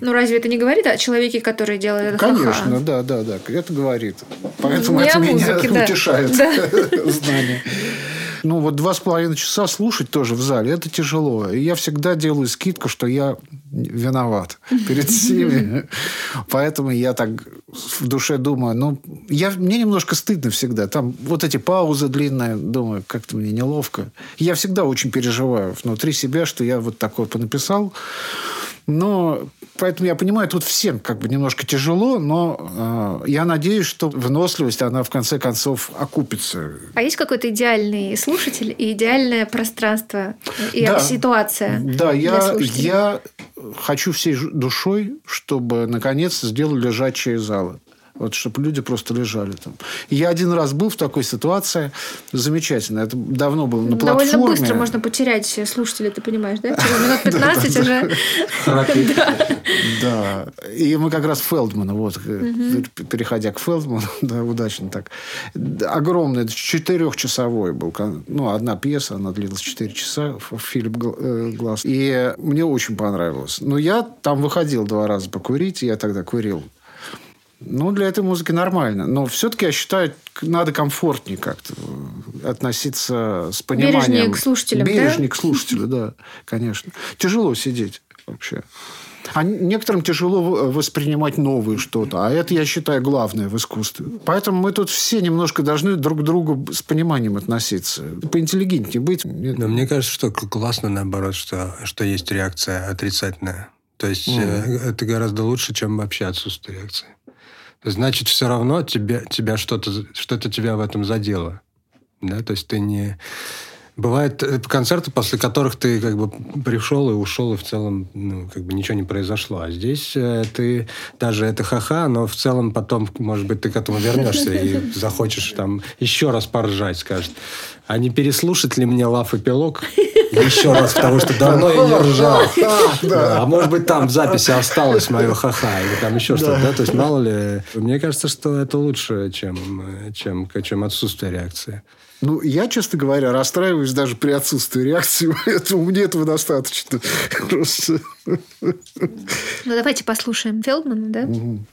Ну, разве это не говорит о человеке, который делает это
Конечно, ха-ха? да, да, да. Это говорит. Поэтому не это музыке, меня да. утешает да. знание. Ну, вот два с половиной часа слушать тоже в зале, это тяжело. И я всегда делаю скидку, что я виноват перед всеми. Поэтому я так в душе думаю, ну, я, мне немножко стыдно всегда. Там вот эти паузы длинные, думаю, как-то мне неловко. Я всегда очень переживаю внутри себя, что я вот такое понаписал. Но поэтому я понимаю, тут всем как бы немножко тяжело, но э, я надеюсь, что выносливость, она в конце концов окупится.
А есть какой-то идеальный слушатель и идеальное пространство и да, ситуация?
Да, я, я хочу всей душой, чтобы наконец сделали лежачие залы. Вот, чтобы люди просто лежали там. Я один раз был в такой ситуации. Замечательно. Это давно было на платформе.
Довольно быстро можно потерять слушателей, ты понимаешь, да? Через минут 15 уже...
Да. И мы как раз Фелдмана, вот, переходя к Фелдману, да, удачно так. Огромный, четырехчасовой был. Ну, одна пьеса, она длилась четыре часа, Филипп э, Глаз. И мне очень понравилось. Но я там выходил два раза покурить, я тогда курил ну, для этой музыки нормально. Но все-таки, я считаю, надо комфортнее как-то относиться с пониманием.
Бережнее к слушателям,
Бережнее
да?
к слушателю, да, конечно. Тяжело сидеть вообще. А некоторым тяжело воспринимать новое что-то. А это, я считаю, главное в искусстве. Поэтому мы тут все немножко должны друг к другу с пониманием относиться. Поинтеллигентнее быть.
Но мне кажется, что классно, наоборот, что, что есть реакция отрицательная. То есть mm. это гораздо лучше, чем вообще отсутствие реакции значит, все равно тебе, тебя что-то, что-то тебя в этом задело. Да? То есть ты не... Бывают э, концерты, после которых ты как бы пришел и ушел, и в целом ну, как бы ничего не произошло. А здесь э, ты даже это ха-ха, но в целом потом, может быть, ты к этому вернешься и захочешь там еще раз поржать, скажет. А не переслушать ли мне лав и пилок еще раз, потому что давно я не ржал. А может быть, там в записи осталось мое ха-ха, или там еще что-то? То есть, мало ли... Мне кажется, что это лучше, чем, чем, чем отсутствие реакции.
Ну, я, честно говоря, расстраиваюсь даже при отсутствии реакции, поэтому мне этого достаточно. Просто.
Ну, давайте послушаем Фелдмана, да? Угу.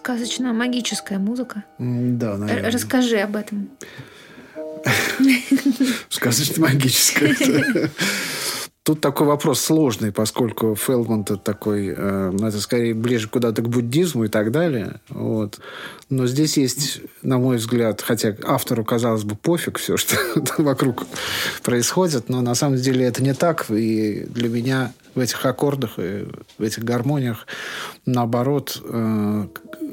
Сказочная магическая музыка.
Да, наверное.
Расскажи об этом.
Сказочно магическая. Тут такой вопрос сложный, поскольку Фелдман это такой, э, ну, это скорее ближе куда-то к буддизму и так далее. Вот. Но здесь есть, на мой взгляд, хотя автору, казалось бы, пофиг все, что вокруг происходит, но на самом деле это не так. И для меня в этих аккордах и в этих гармониях, наоборот, э, э,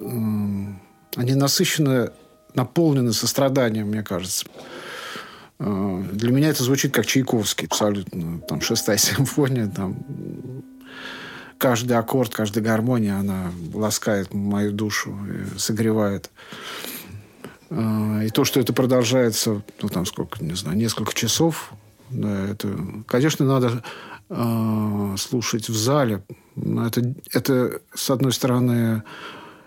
они насыщены, наполнены состраданием, мне кажется. Э, для меня это звучит как Чайковский, абсолютно. Там шестая симфония, там каждый аккорд, каждая гармония, она ласкает мою душу, согревает. И то, что это продолжается, ну, там сколько, не знаю, несколько часов, да, это, конечно, надо э, слушать в зале. Это, это, с одной стороны,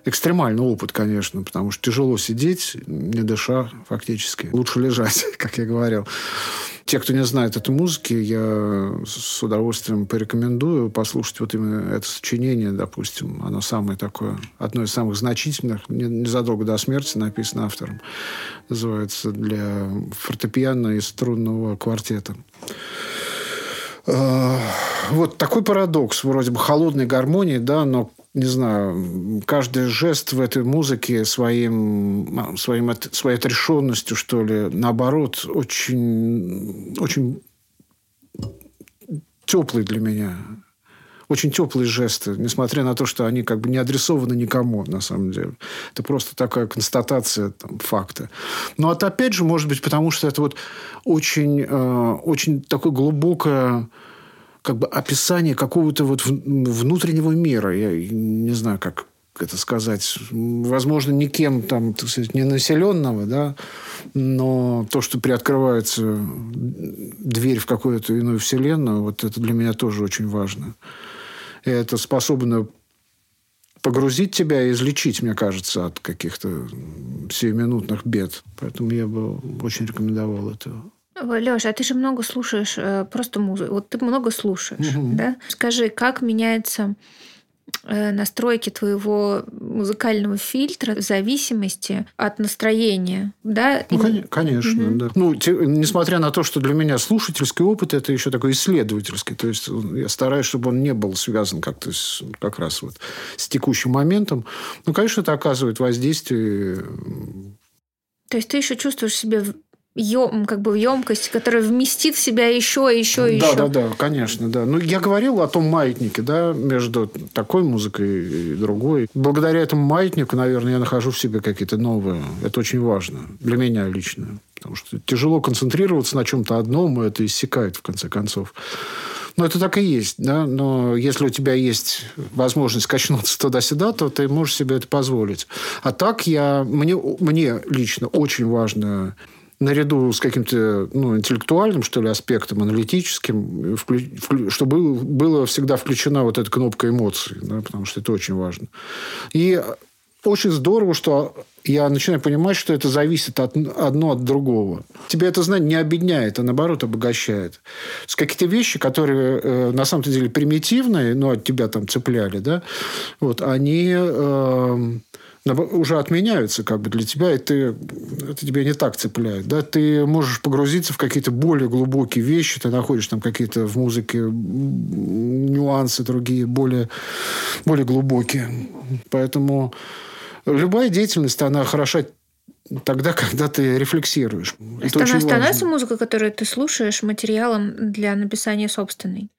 экстремальный опыт, конечно, потому что тяжело сидеть, не дыша фактически. Лучше лежать, как я говорил. Те, кто не знает этой музыки, я с удовольствием порекомендую послушать вот именно это сочинение, допустим. Оно самое такое, одно из самых значительных, незадолго до смерти написано автором. Называется «Для фортепиано и струнного квартета». Э, вот такой парадокс. Вроде бы холодной гармонии, да, но не знаю, каждый жест в этой музыке своим, своим, своей отрешенностью, что ли, наоборот, очень, очень теплый для меня. Очень теплые жесты, несмотря на то, что они как бы не адресованы никому, на самом деле. Это просто такая констатация там, факта. Но это опять же, может быть, потому что это вот очень, э, очень такое глубокое как бы описание какого-то вот внутреннего мира. Я не знаю, как это сказать, возможно, никем там, так сказать, не населенного, да, но то, что приоткрывается дверь в какую-то иную вселенную, вот это для меня тоже очень важно. И это способно погрузить тебя и излечить, мне кажется, от каких-то сиюминутных бед. Поэтому я бы очень рекомендовал это
Леша, а ты же много слушаешь э, просто музыку. Вот ты много слушаешь, угу. да? Скажи, как меняется Э, настройки твоего музыкального фильтра в зависимости от настроения, да?
Ну, И... конечно, угу. да. Ну, те, несмотря на то, что для меня слушательский опыт это еще такой исследовательский, то есть я стараюсь, чтобы он не был связан как-то с, как раз вот с текущим моментом. Ну, конечно, это оказывает воздействие.
То есть ты еще чувствуешь себя ем, как бы емкость, которая вместит в себя еще, еще,
еще. Да, да, да, конечно, да. Ну, я говорил о том маятнике, да, между такой музыкой и другой. Благодаря этому маятнику, наверное, я нахожу в себе какие-то новые. Это очень важно для меня лично. Потому что тяжело концентрироваться на чем-то одном, и это иссякает, в конце концов. Но это так и есть, да. Но если у тебя есть возможность качнуться туда-сюда, то ты можешь себе это позволить. А так я... Мне, мне лично очень важно наряду с каким-то ну, интеллектуальным, что ли, аспектом, аналитическим, вклю... чтобы было всегда включена вот эта кнопка эмоций, да, потому что это очень важно. И очень здорово, что я начинаю понимать, что это зависит от, одно от другого. Тебя это знание не объединяет, а наоборот обогащает. С какие-то вещи, которые э, на самом деле примитивные, но от тебя там цепляли, да, вот, они... Э, уже отменяются как бы для тебя, и ты, это тебя не так цепляет. Да? Ты можешь погрузиться в какие-то более глубокие вещи, ты находишь там какие-то в музыке нюансы другие, более, более глубокие. Поэтому любая деятельность, она хороша тогда, когда ты рефлексируешь.
Это, становится музыка, которую ты слушаешь, материалом для написания собственной?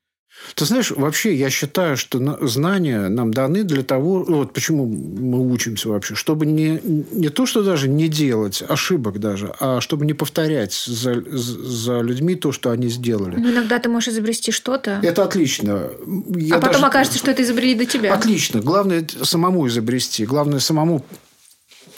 Ты знаешь, вообще я считаю, что знания нам даны для того, вот почему мы учимся вообще, чтобы не, не то, что даже не делать ошибок даже, а чтобы не повторять за, за людьми то, что они сделали.
Ну, иногда ты можешь изобрести что-то.
Это отлично.
Я а потом даже... окажется, что это изобрели до тебя.
Отлично. Главное самому изобрести. Главное самому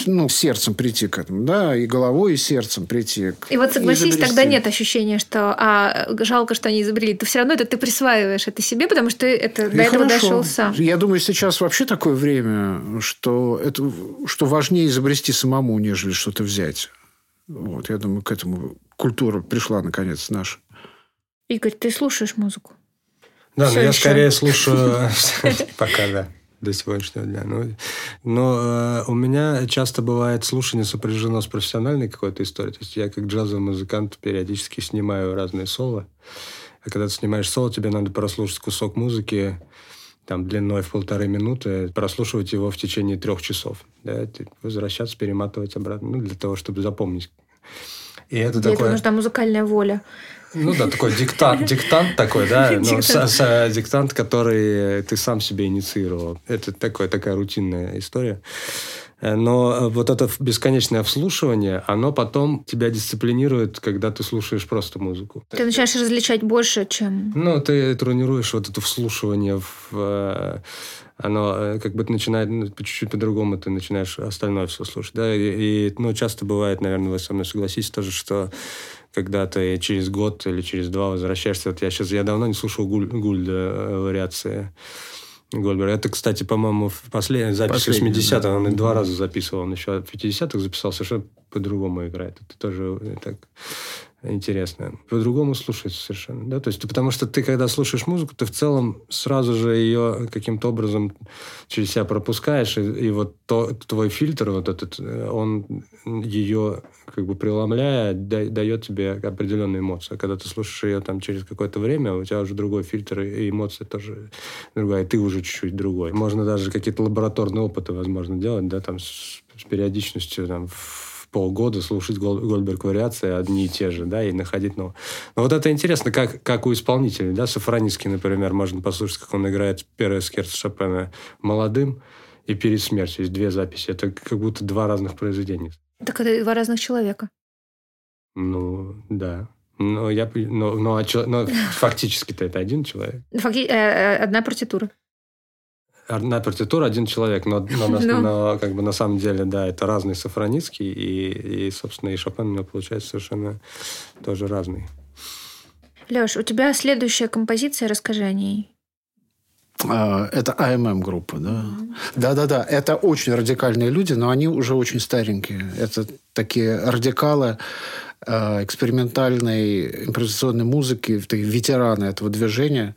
ну, сердцем прийти к этому, да, и головой, и сердцем прийти.
И вот согласись, тогда нет ощущения, что а, жалко, что они изобрели. Ты все равно это ты присваиваешь это себе, потому что это и до этого дошел сам.
Я думаю, сейчас вообще такое время, что, это, что важнее изобрести самому, нежели что-то взять. Вот, я думаю, к этому культура пришла наконец наша.
Игорь, ты слушаешь музыку?
Да, но я еще? скорее слушаю пока, да до сегодняшнего дня. Но, ну, но э, у меня часто бывает слушание сопряжено с профессиональной какой-то историей. То есть я как джазовый музыкант периодически снимаю разные соло. А когда ты снимаешь соло, тебе надо прослушать кусок музыки там, длиной в полторы минуты, прослушивать его в течение трех часов. Да, возвращаться, перематывать обратно, ну, для того, чтобы запомнить.
И это для такое... этого нужна музыкальная воля.
Ну да, такой диктант, диктант такой, да, но с, с, диктант, который ты сам себе инициировал. Это такое, такая рутинная история. Но вот это бесконечное вслушивание, оно потом тебя дисциплинирует, когда ты слушаешь просто музыку.
Ты начинаешь различать больше, чем...
Ну, ты тренируешь вот это вслушивание в э, оно э, как бы начинает ну, чуть-чуть по-другому, ты начинаешь остальное все слушать. Да? И, и ну, часто бывает, наверное, вы со мной согласитесь тоже, что когда ты через год или через два возвращаешься, вот я сейчас, я давно не слушал Гуль, Гульда э, вариации Гольбер. Это, кстати, по-моему, в последней записи 80-х, да. он два раза записывал, он еще в 50-х записал, совершенно по-другому играет. Это тоже э, так интересно. По-другому слушается совершенно. Да? То есть, потому что ты, когда слушаешь музыку, ты в целом сразу же ее каким-то образом через себя пропускаешь, и, и вот то, твой фильтр, вот этот, он ее как бы преломляя, да, дает тебе определенные эмоции. Когда ты слушаешь ее там через какое-то время, у тебя уже другой фильтр, и эмоции тоже другая, и ты уже чуть-чуть другой. Можно даже какие-то лабораторные опыты, возможно, делать, да, там с, с периодичностью там в полгода слушать Гольберг вариации одни и те же, да, и находить новые. Но вот это интересно, как, как у исполнителей, да, Сафронинский, например, можно послушать, как он играет первый скерц Шопена молодым и перед смертью. Есть две записи. Это как будто два разных произведения.
Так это два разных человека.
Ну, да. Но, я, но, но, но фактически-то это один человек.
Факти... Э, э, одна партитура
одна партитура, один человек, но, но, но, ну. но как бы на самом деле, да, это разный Сафроницкий, и, и, собственно, и Шопен у меня получается совершенно тоже разный.
Леш, у тебя следующая композиция, расскажи о ней.
А, это АММ группа, да. Да-да-да, это очень радикальные люди, но они уже очень старенькие. Это такие радикалы, э, экспериментальной импровизационной музыки, ветераны этого движения,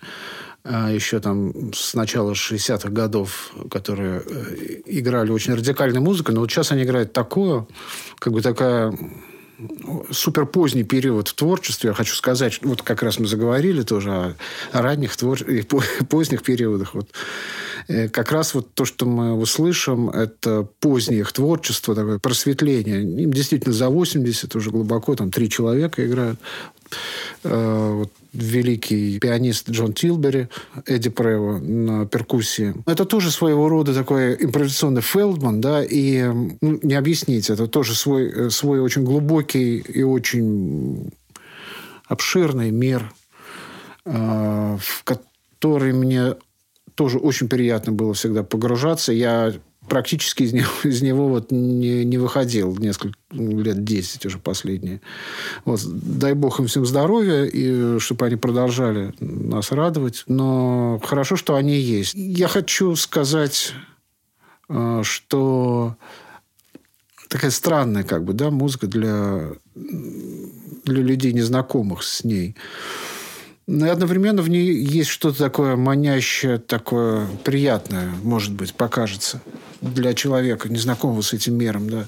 еще там с начала 60-х годов, которые играли очень радикальную музыку, но вот сейчас они играют такую, как бы такая супер поздний период в творчестве. Я хочу сказать, вот как раз мы заговорили тоже о, о ранних твор... и поздних периодах. Вот. Э, как раз вот то, что мы услышим, это позднее их творчество, такое просветление. Им действительно за 80 уже глубоко, там три человека играют. Э, вот великий пианист Джон Тилбери, Эдди Прево на перкуссии. Это тоже своего рода такой импровизационный Фелдман, да, и ну, не объяснить, это тоже свой, свой очень глубокий и очень обширный мир, э, в который мне тоже очень приятно было всегда погружаться. Я практически из него, из него вот не, не выходил несколько лет 10 уже последние. Вот, дай бог им всем здоровья, и чтобы они продолжали нас радовать. Но хорошо, что они есть. Я хочу сказать, э, что такая странная как бы, да, музыка для, для людей, незнакомых с ней. Но и одновременно в ней есть что-то такое манящее, такое приятное, может быть, покажется для человека, незнакомого с этим миром. Да.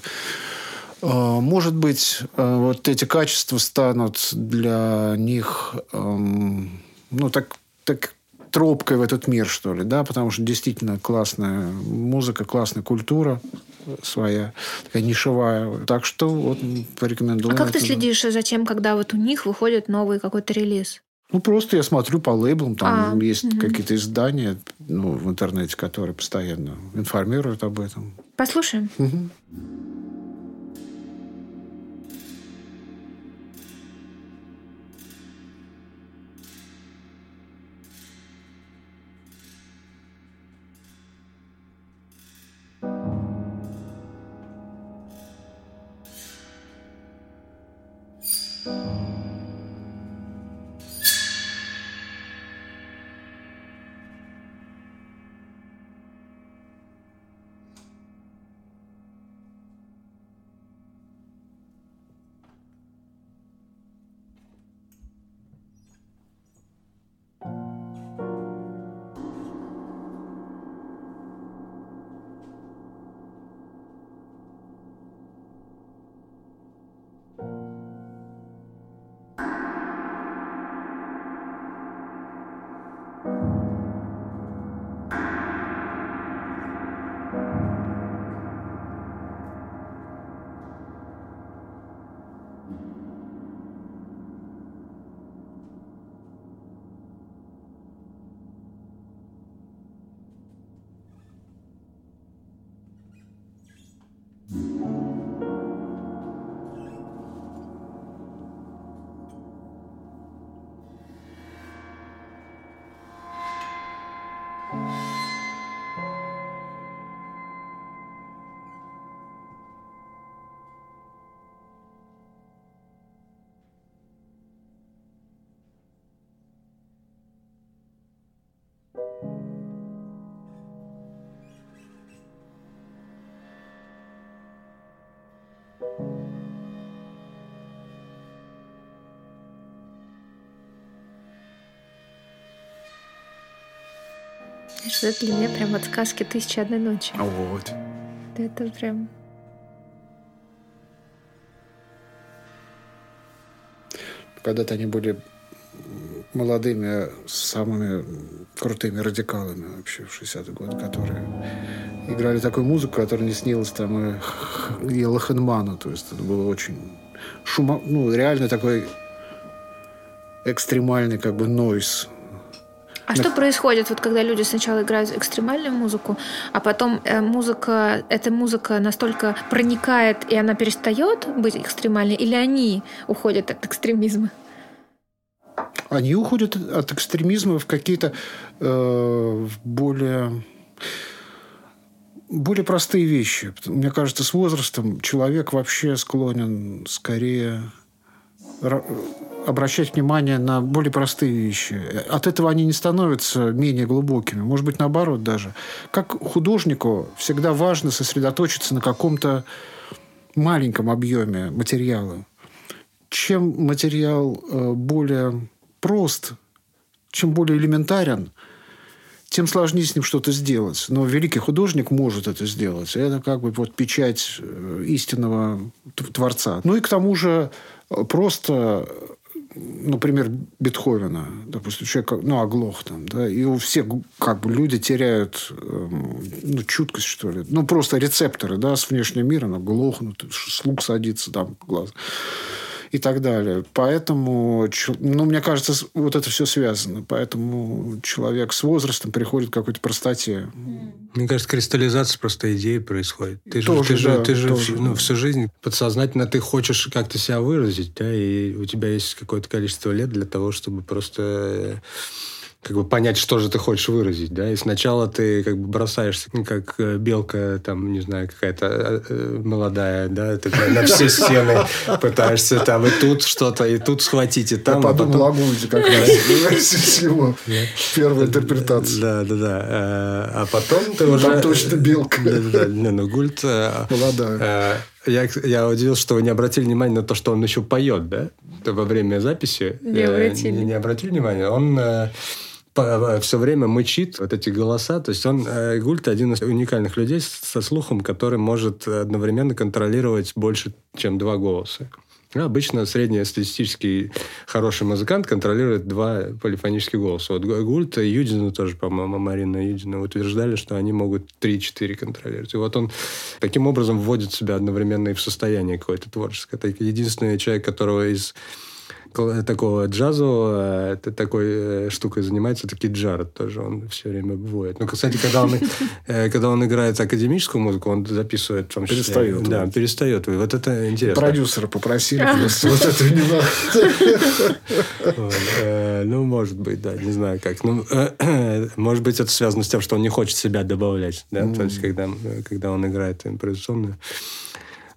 А, может быть, а, вот эти качества станут для них ну, так, так тропкой в этот мир, что ли, да, потому что действительно классная музыка, классная культура своя, такая нишевая. Так что вот порекомендую.
А как ты следишь за тем, когда вот у них выходит новый какой-то релиз?
Ну, просто я смотрю по лейблам, там а, есть угу. какие-то издания ну, в интернете, которые постоянно информируют об этом.
Послушаем. Угу. Знаешь, это для меня прям от сказки «Тысяча одной ночи».
А вот.
Это прям...
Когда-то они были молодыми, самыми крутыми радикалами вообще в 60-е годы, которые играли такую музыку, которая не снилась там и, и Лохенману. То есть это было очень шумо... Ну, реально такой экстремальный как бы нойс
а что происходит, вот когда люди сначала играют экстремальную музыку, а потом э, музыка, эта музыка настолько проникает, и она перестает быть экстремальной, или они уходят от экстремизма?
Они уходят от экстремизма в какие-то э, более более простые вещи. Мне кажется, с возрастом человек вообще склонен скорее обращать внимание на более простые вещи. От этого они не становятся менее глубокими. Может быть, наоборот даже. Как художнику всегда важно сосредоточиться на каком-то маленьком объеме материала. чем материал э, более прост, чем более элементарен, тем сложнее с ним что-то сделать. Но великий художник может это сделать. Это как бы вот печать э, истинного творца. Ну и к тому же э, просто например, Бетховена, допустим, человек, ну, оглох там, да, и у всех, как бы, люди теряют, эм, ну, чуткость, что ли, ну, просто рецепторы, да, с внешним миром, глохнут, слуг садится там глаз и так далее. Поэтому, ну, мне кажется, вот это все связано. Поэтому человек с возрастом приходит к какой-то простоте.
Мне кажется, кристаллизация просто идеи происходит. Ты тоже, же, ты да, же, ты же тоже, ну, всю жизнь подсознательно ты хочешь как-то себя выразить, да, и у тебя есть какое-то количество лет для того, чтобы просто как бы понять, что же ты хочешь выразить, да, и сначала ты как бы бросаешься, ну, как э, белка, там, не знаю, какая-то э, э, молодая, да, ты на все стены пытаешься там и тут что-то, и тут схватить, и там.
Я а подумал о как раз, его первая интерпретация.
Да, да, да. А потом ты уже...
Там точно белка.
Да, да, да. Не, ну, Гульт... Молодая. Я, я удивился, что вы не обратили внимание на то, что он еще поет, да? Во время записи.
Не обратили.
Не, не обратили внимания. Он все время мычит вот эти голоса. То есть он, э, Гульт, один из уникальных людей со слухом, который может одновременно контролировать больше, чем два голоса. Обычно среднестатистический хороший музыкант контролирует два полифонических голоса. Вот Гульт и Юдина тоже, по-моему, Марина Юдина утверждали, что они могут 3-4 контролировать. И вот он таким образом вводит себя одновременно и в состояние какое-то творческое. Это единственный человек, которого из такого джазового это такой э, штукой занимается, это Кит Джаред тоже, он все время бывает. Ну, кстати, когда он, э, когда он играет академическую музыку, он записывает
числе... Перестает.
Да, он. перестает. Вот это интересно.
Продюсера попросили, вот это не
надо. Э, ну, может быть, да, не знаю как. Ну, может быть, это связано с тем, что он не хочет себя добавлять, да, то есть, когда, когда он играет импровизационную.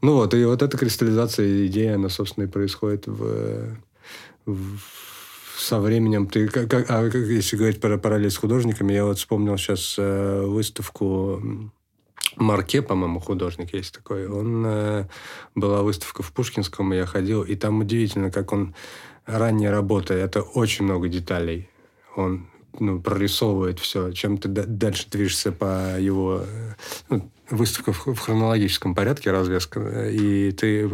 Ну вот, и вот эта кристаллизация идеи, она, собственно, и происходит в со временем ты как, как а если говорить про параллель с художниками, я вот вспомнил сейчас э, выставку Марке, по-моему, художник есть такой. Он э, была выставка в Пушкинском, я ходил, и там удивительно, как он ранее работает. Это очень много деталей. Он ну, прорисовывает все. Чем ты дальше движешься по его... Ну, выставка в, хронологическом порядке, развеска, и ты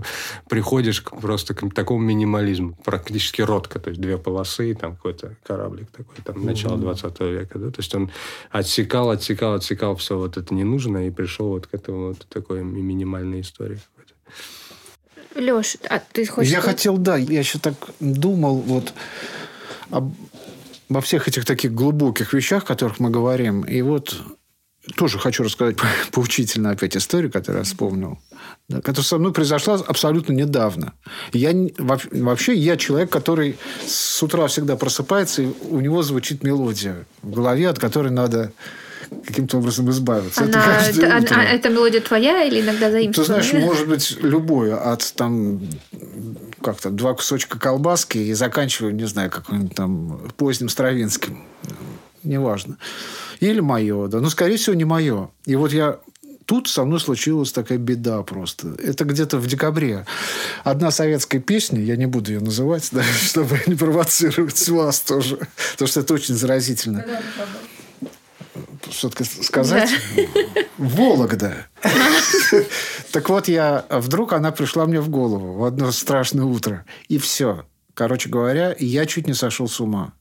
приходишь к, просто к такому минимализму. Практически ротка, то есть две полосы, там какой-то кораблик такой, там, начало 20 века. Да? То есть он отсекал, отсекал, отсекал все вот это ненужное и пришел вот к этому вот такой минимальной истории.
Леш, а ты хочешь...
Я хотел, да, я еще так думал вот об, обо всех этих таких глубоких вещах, о которых мы говорим. И вот тоже хочу рассказать поучительно опять историю, которую я вспомнил, да, которая со мной произошла абсолютно недавно. Я, вообще я человек, который с утра всегда просыпается, и у него звучит мелодия в голове, от которой надо каким-то образом избавиться.
Она, это, это, утро. а, эта мелодия твоя или иногда заимствованная?
Ты знаешь, может быть, любое. От там как-то два кусочка колбаски и заканчиваю, не знаю, каким-нибудь там поздним Стравинским. Неважно. Или мое, да. Но, скорее всего, не мое. И вот я тут со мной случилась такая беда просто. Это где-то в декабре. Одна советская песня, я не буду ее называть, да, чтобы не провоцировать вас тоже, потому что это очень заразительно. Что-то сказать? Да. Вологда. Так вот, я вдруг она пришла мне в голову в одно страшное утро. И все. Короче говоря, я чуть не сошел с ума.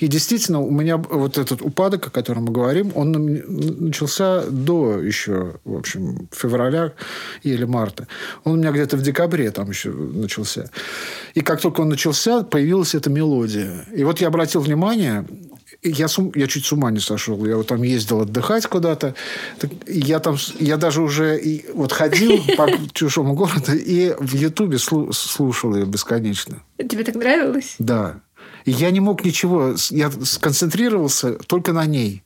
И действительно, у меня вот этот упадок, о котором мы говорим, он начался до еще, в общем, февраля или марта. Он у меня где-то в декабре там еще начался. И как только он начался, появилась эта мелодия. И вот я обратил внимание, я, сум, я чуть с ума не сошел. Я вот там ездил отдыхать куда-то. Я там, я даже уже и, вот ходил по чужому городу и в Ютубе слушал ее бесконечно.
Тебе так нравилось?
Да. И я не мог ничего, я сконцентрировался только на ней.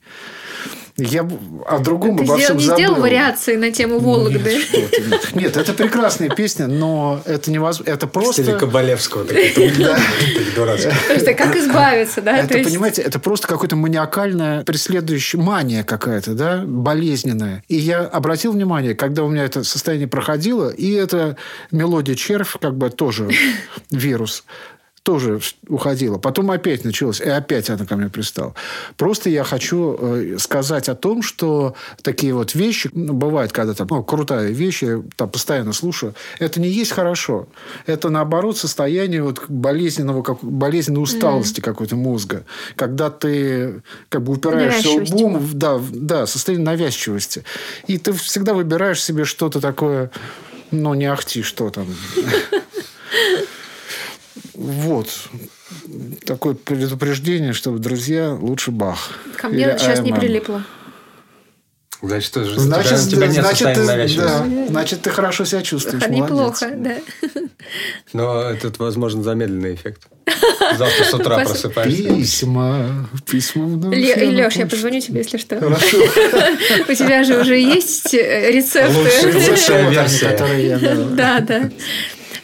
Я о другом
Ты
обо
сделал,
всем
не
забыл.
сделал вариации на тему Вологды?
Нет, нет. Нет, это прекрасная песня, но это невозможно. Это
В стиле
просто...
Кабалевского.
Просто как избавиться, да?
Это, понимаете, это просто какое-то маниакальная преследующая мания какая-то, да, болезненная. И я обратил внимание, когда у меня это состояние проходило, и эта мелодия червь, как бы тоже вирус, тоже уходила. Потом опять началось, и опять она ко мне пристала. Просто я хочу э, сказать о том, что такие вот вещи, ну, бывает, когда там, ну, крутая вещь, я там постоянно слушаю, это не есть хорошо. Это, наоборот, состояние вот болезненного, как, болезненной усталости какой-то мозга. Когда ты как бы упираешься лбом, да, да, состояние навязчивости. И ты всегда выбираешь себе что-то такое, ну, не ахти, что там. Вот. Такое предупреждение, чтобы, друзья, лучше Бах.
Ко мне
Или
сейчас не
Айрман.
прилипло.
Значит, тоже
Значит,
у тебя нет
значит, ты, да, значит, ты хорошо себя чувствуешь.
Неплохо,
молодец.
да.
Но этот, возможно, замедленный эффект. Завтра с утра просыпаешься.
Письма, письма
Леш, я позвоню тебе, если что.
Хорошо.
У тебя же уже есть э, рецепты.
Лучшая версия.
Да,
да.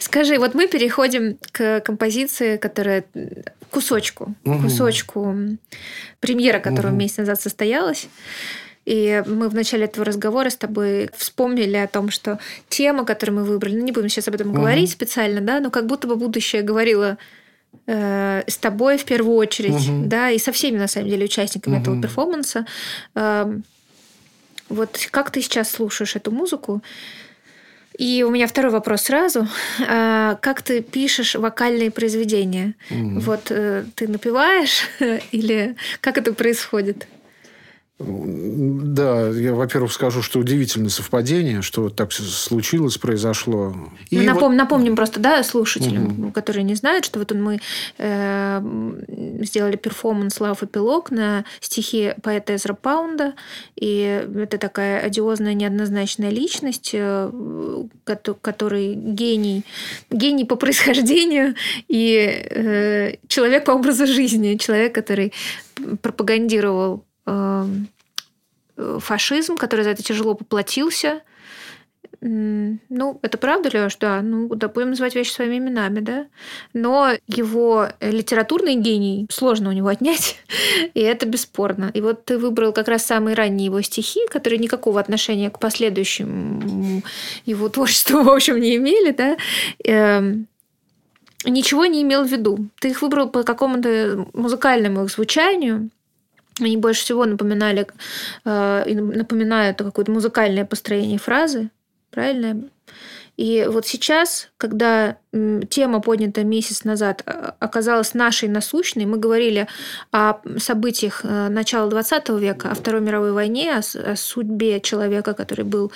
Скажи, вот мы переходим к композиции, которая кусочку,
Мгм.
кусочку премьера, которая
Мгм.
месяц назад состоялась. И мы в начале этого разговора с тобой вспомнили о том, что тема, которую мы выбрали, ну, не будем сейчас об этом
Мгм.
говорить специально, да, но как будто бы будущее говорило э, с тобой в первую очередь,
Мгм.
да, и со всеми, на самом деле, участниками этого
Мгм.
перформанса. Эм, вот как ты сейчас слушаешь эту музыку? И у меня второй вопрос сразу. А, Как ты пишешь вокальные произведения?
Мгм.
Вот э, ты напеваешь или как это происходит?
Да, я, во-первых, скажу, что удивительное совпадение, что вот так случилось, произошло. И
Мы
вот-
напом- Напомним просто, да, слушателям,
Мгм.
которые не знают, что вот мы э, сделали перформанс «Love Epilogue» на стихи поэта Эзра Паунда. И это такая одиозная, неоднозначная личность, э, кото- который гений, гений по происхождению и э, человек по образу жизни, человек, который пропагандировал фашизм, который за это тяжело поплатился. Ну, это правда, Леш, да. Ну, да, будем называть вещи своими именами, да. Но его э, литературный гений сложно у него отнять, и это бесспорно. И вот ты выбрал как раз самые ранние его стихи, которые никакого отношения к последующим его творчеству, в общем, не имели, да. Эм, Ничего не имел в виду. Ты их выбрал по какому-то музыкальному их звучанию, они больше всего напоминали, э, напоминают какое-то музыкальное построение фразы, правильно? И вот сейчас, когда тема, поднятая месяц назад, а, оказалась нашей насущной, мы говорили о событиях э, начала 20 века, о Второй мировой войне, о, о судьбе человека, который был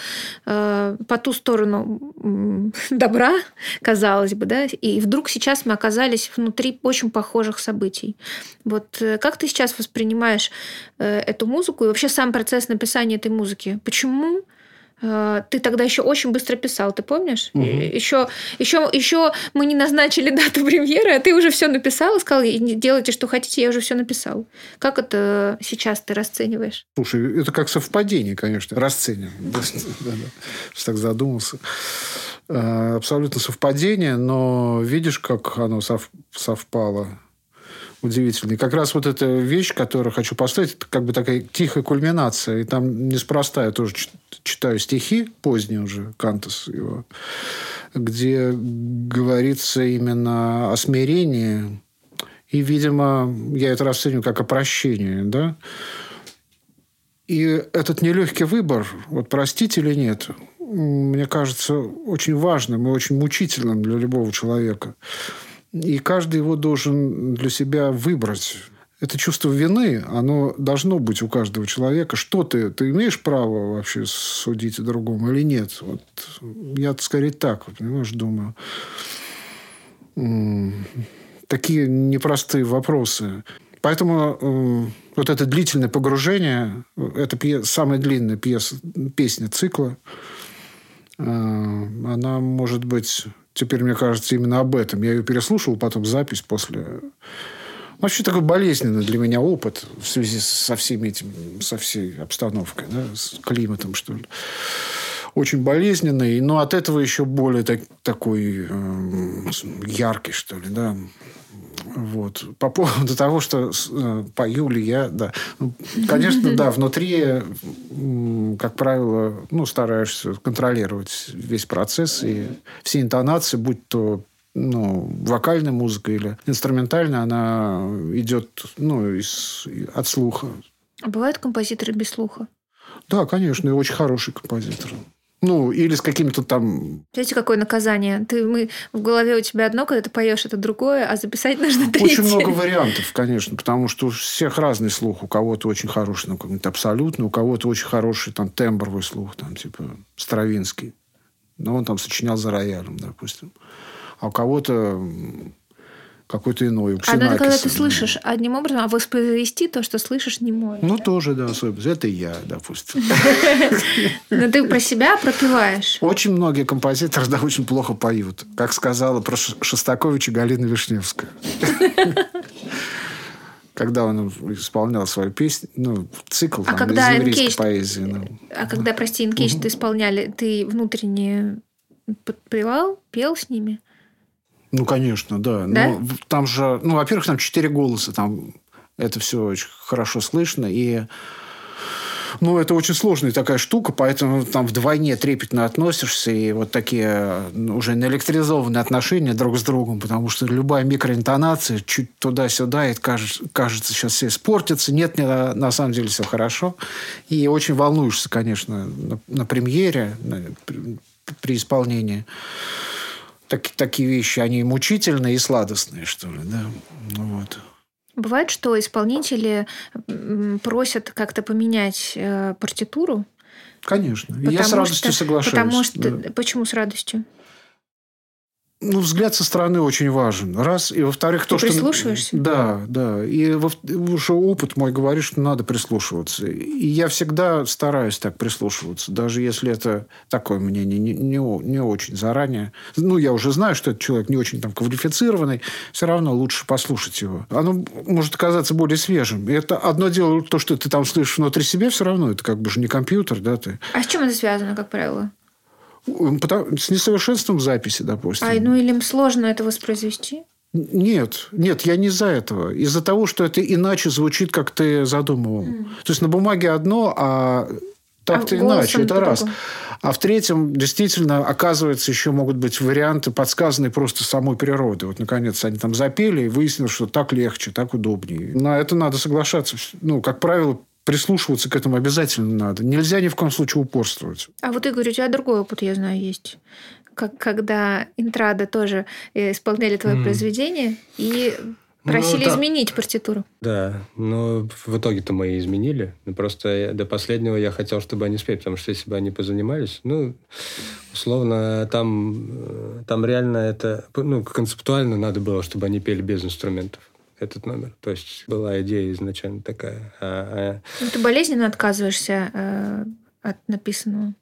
э, по ту сторону добра, казалось бы, да, и вдруг сейчас мы оказались внутри очень похожих событий. Вот э, как ты сейчас воспринимаешь э, эту музыку и вообще сам процесс написания этой музыки? Почему ты тогда еще очень быстро писал, ты помнишь?
Мгм.
Еще, еще, еще мы не назначили дату премьеры, а ты уже все написал и сказал, «И не делайте, что хотите, я уже все написал. Как это сейчас ты расцениваешь?
Слушай, это как совпадение, конечно. Что так задумался. Э, Абсолютно совпадение, но видишь, как оно сов- совпало. Удивительно. И как раз вот эта вещь, которую хочу поставить, это как бы такая тихая кульминация. И там неспроста я тоже чит- читаю стихи, поздние уже, Кантес его, где говорится именно о смирении. И, видимо, я это расцениваю как опрощение, да? И этот нелегкий выбор, вот простить или нет, мне кажется, очень важным и очень мучительным для любого человека. И каждый его должен для себя выбрать. Это чувство вины, оно должно быть у каждого человека. Что ты? Ты имеешь право вообще судить о другом или нет? Вот я скорее так, понимаешь, думаю. Такие непростые вопросы. Поэтому э, вот это длительное погружение, это пье- самая длинная пьеса, песня цикла, э, она может быть, теперь мне кажется, именно об этом. Я ее переслушал потом запись после Вообще такой болезненный для меня опыт в связи со всеми этим, со всей обстановкой, да, с климатом, что ли. Очень болезненный, но от этого еще более так, такой э, яркий, что ли, да. Вот. По поводу того, что э, пою ли я, да. Ну, конечно, да, внутри, как правило, ну, стараешься контролировать весь процесс и все интонации, будь то ну, вокальная музыка или инструментальная, она идет ну, из, от слуха.
А бывают композиторы без слуха?
Да, конечно, и очень хороший композитор. Ну, или с каким-то там...
Знаете, какое наказание? Ты, мы, в голове у тебя одно, когда ты поешь, это другое, а записать нужно третье.
Очень много вариантов, конечно, потому что у всех разный слух. У кого-то очень хороший, ну, какой-нибудь абсолютно, у кого-то очень хороший там тембровый слух, там, типа Стравинский. Но он там сочинял за роялем, допустим а у кого-то какой-то иной.
А это когда ты слышишь одним образом, а воспроизвести то, что слышишь, не можешь.
Ну, тоже, да, особенно. Это я, допустим.
Но ты про себя пропиваешь.
Очень многие композиторы, да, очень плохо поют. Как сказала про Шостаковича Галина Вишневская. Когда он исполнял свою песню, ну, цикл а когда из еврейской поэзии. Ну.
А когда, прости, Инкейдж ты исполняли, ты внутренне подпевал, пел с ними?
Ну, конечно, да. да? Но там же, ну, во-первых, там четыре голоса, там это все очень хорошо слышно. И ну, это очень сложная такая штука, поэтому там вдвойне трепетно относишься, и вот такие ну, уже наэлектризованные отношения друг с другом, потому что любая микроинтонация чуть туда-сюда, и кажется, кажется, сейчас все испортится. Нет, не, на самом деле все хорошо. И очень волнуешься, конечно, на, на премьере, на, при, при исполнении так, такие вещи, они мучительные и сладостные, что ли, да. Ну, вот.
Бывает, что исполнители просят как-то поменять э, партитуру.
Конечно. я с радостью
что,
соглашаюсь.
Потому что да. почему с радостью?
Ну, взгляд со стороны очень важен. Раз. И во-вторых, то,
что... прислушиваешься?
Да, да. И уже опыт мой говорит, что надо прислушиваться. И я всегда стараюсь так прислушиваться. Даже если это такое мнение не, не, не очень заранее. Ну, я уже знаю, что этот человек не очень там квалифицированный. Все равно лучше послушать его. Оно может оказаться более свежим. И это одно дело, то, что ты там слышишь внутри себя, все равно это как бы же не компьютер, да, ты.
А с чем это связано, как правило?
С несовершенством записи, допустим.
А, ну или им сложно это воспроизвести?
Нет, нет, я не за этого. Из-за того, что это иначе звучит, как ты задумывал. Mm. То есть на бумаге одно, а так-то а иначе. Это раз. А в третьем, действительно, оказывается, еще могут быть варианты, подсказанные просто самой природой. Вот, наконец, они там запели, и выяснилось, что так легче, так удобнее. На это надо соглашаться. Ну, как правило, прислушиваться к этому обязательно надо. Нельзя ни в коем случае упорствовать.
А вот, Игорь, у тебя другой опыт, я знаю, есть. Как, когда Интрада тоже э, исполняли твое mm. произведение и просили ну, да. изменить партитуру.
Да, но в итоге-то мы и изменили. Ну, просто до последнего я хотел, чтобы они спели, потому что если бы они позанимались, ну, условно, там, э, там реально это, ну, концептуально надо было, чтобы они пели без инструментов этот номер. То есть была идея изначально такая. А,
а... Ну, ты болезненно отказываешься э, от написанного.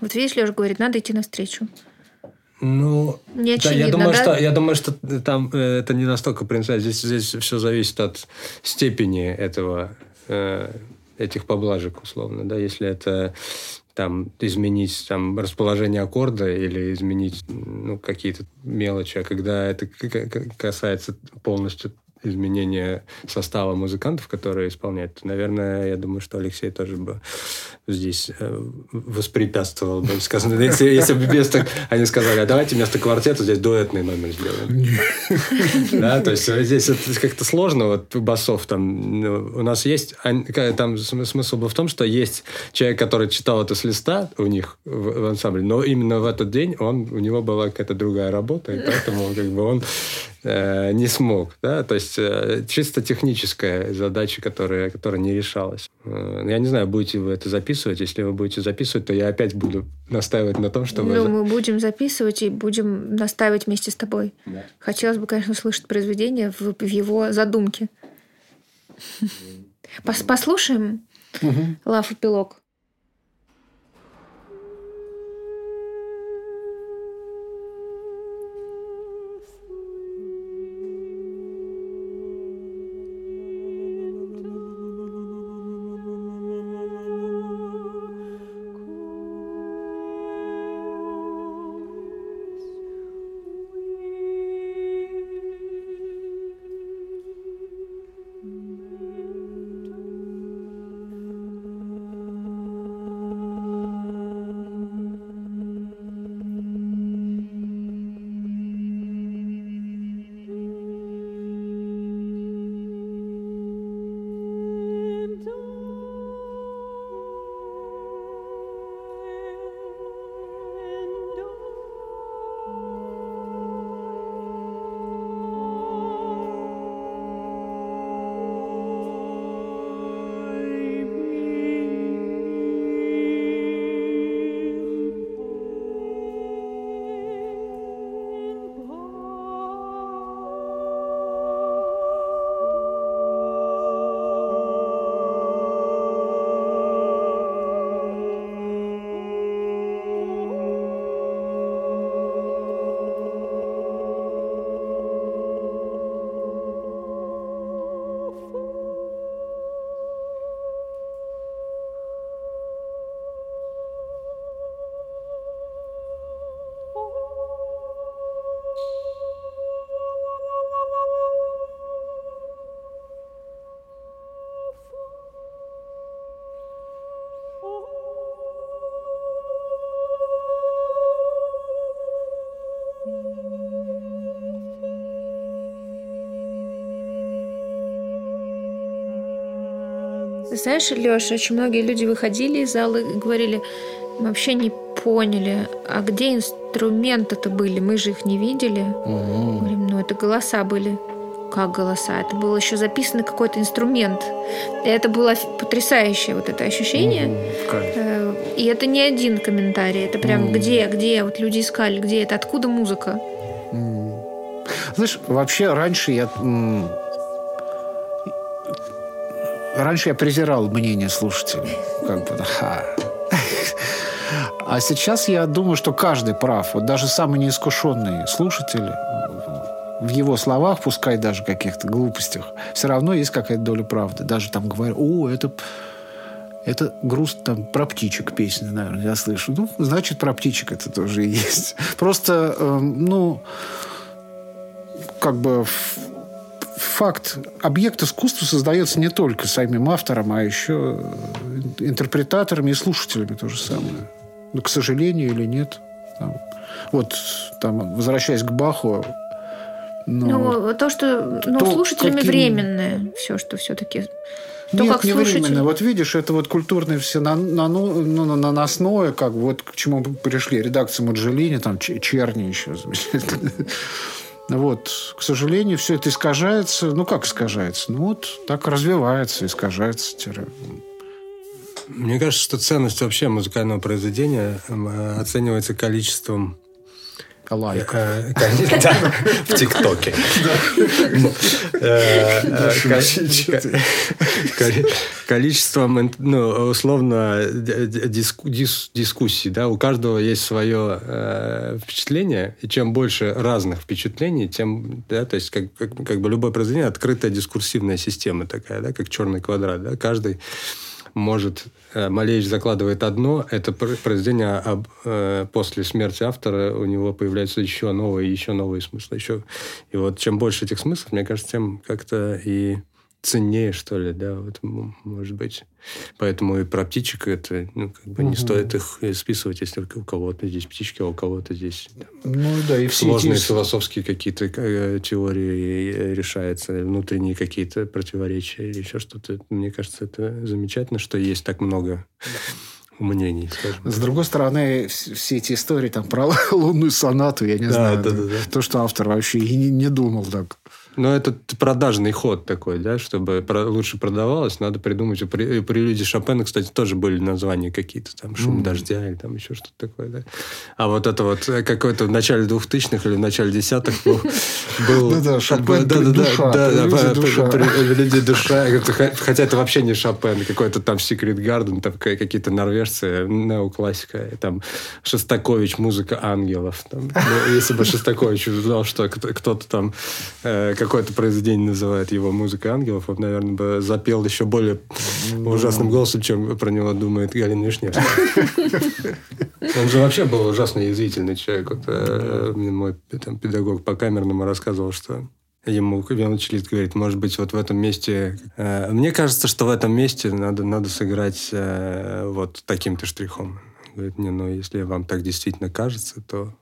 Вот видишь, Леша говорит, надо идти навстречу.
Ну, не да, я думаю, да? что я думаю, что там э, это не настолько принципиально. Здесь здесь все зависит от степени этого э, этих поблажек условно, да, если это там изменить там расположение аккорда или изменить ну, какие-то мелочи, а когда это касается полностью изменения состава музыкантов, которые исполняют, наверное, я думаю, что Алексей тоже бы здесь э, воспрепятствовал бы. Сказано, если, если бы вместо... Они сказали, а давайте вместо квартета здесь дуэтный номер сделаем. Да, то есть здесь это как-то сложно, вот басов там. Ну, у нас есть... Там смысл был в том, что есть человек, который читал это с листа у них в ансамбле, но именно в этот день он, у него была какая-то другая работа, и поэтому как бы он э, не смог. Да? То есть э, чисто техническая задача, которая, которая не решалась. Э, я не знаю, будете вы это записывать. Если вы будете записывать, то я опять буду настаивать на том, чтобы...
Ну, мы будем записывать и будем настаивать вместе с тобой. Да. Хотелось бы, конечно, услышать произведение в, в его задумке. Послушаем Лав эпилог. Знаешь, Леша, очень многие люди выходили из зала и говорили, мы вообще не поняли, а где инструменты-то были? Мы же их не видели.
Угу.
Говорим, ну это голоса были. Как голоса? Это был еще записан какой-то инструмент. И это было потрясающее вот это ощущение. Э, И это не один комментарий. Это прям
Мгм.
где, где? Вот люди искали, где это, откуда музыка?
Знаешь, вообще раньше я... Раньше я презирал мнение слушателей. Как бы, ха. А сейчас я думаю, что каждый прав. Вот даже самый неискушенный слушатель в его словах, пускай даже каких-то глупостях, все равно есть какая-то доля правды. Даже там говорят, о, это, это груз там про птичек песня, наверное, я слышу. Ну, значит, про птичек это тоже есть. Просто, эм, ну, как бы факт, объект искусства создается не только самим автором, а еще интерпретаторами и слушателями то же самое. Ну, к сожалению или нет. Там. Вот, там, возвращаясь к Баху, ну,
Ну, то, что ну,
кто
слушателями
каким-
временное, все, что все-таки. То,
Нет,
как
не
слушатель-
временно. Вот видишь, это вот культурное все на, на- ну, ну, наносное, как вот к чему пришли. Редакция Маджелини, там Черни еще замечательно. Вот, к сожалению, все это искажается. Ну, как искажается? Ну, вот так развивается, искажается.
Мне кажется, что ценность вообще музыкального произведения э, оценивается количеством
Лайк.
В ТикТоке. Э, э, ко- ко- Количеством, ин- ну, условно, дискуссий, да, у каждого есть свое э, впечатление, и чем больше разных впечатлений, тем, да, то есть как, как, как бы любое произведение открытая дискурсивная система такая, да, как черный квадрат, да, каждый может, Малевич закладывает одно, это пр- произведение об, э, после смерти автора, у него появляются еще новые, еще новые смыслы. Еще... И вот чем больше этих смыслов, мне кажется, тем как-то и ценнее, что ли, да, вот, может быть. Поэтому и про птичек это, ну, как бы не
Мгм.
стоит их и списывать, если у кого-то здесь птички, а у кого-то здесь там,
Ну, да, и все
сложные
эти...
философские какие-то э, теории э, решаются, внутренние какие-то противоречия или еще что-то. Мне кажется, это замечательно, что есть так много мнений, скажем.
С другой стороны, вс- все эти истории там про лунную сонату, я не
Да,
знаю.
да,
да,
да, да.
То, что автор вообще и не, не думал так.
Но это продажный ход такой, да, чтобы про- лучше продавалось, надо придумать. У при- прелюдии Шопена, кстати, тоже были названия какие-то, там, «Шум
Мгм.
дождя» или там еще что-то такое, да. А вот это вот э, какой-то в начале 2000-х или в начале десятых был...
Да-да, Шопен,
да, да,
душа, прелюдия, душа.
Хотя это вообще не Шопен, какой-то там Secret Garden, там ка- какие-то норвежцы, неоклассика, и там Шостакович, музыка ангелов. Ну, Если бы Шостакович узнал, что кто- кто-то там э, какое-то произведение называет его музыкой ангелов, он, наверное, бы запел еще более ужасным голосом, чем про него думает Галина Вишневская. Он же вообще был ужасно язвительный человек. Вот, э, мой там, педагог по камерному рассказывал, что Ему виолончелист говорит, может быть, вот в этом месте... э, мне кажется, что в этом месте надо, надо сыграть э, вот таким-то штрихом. Говорит, не, ну, если вам так действительно кажется, то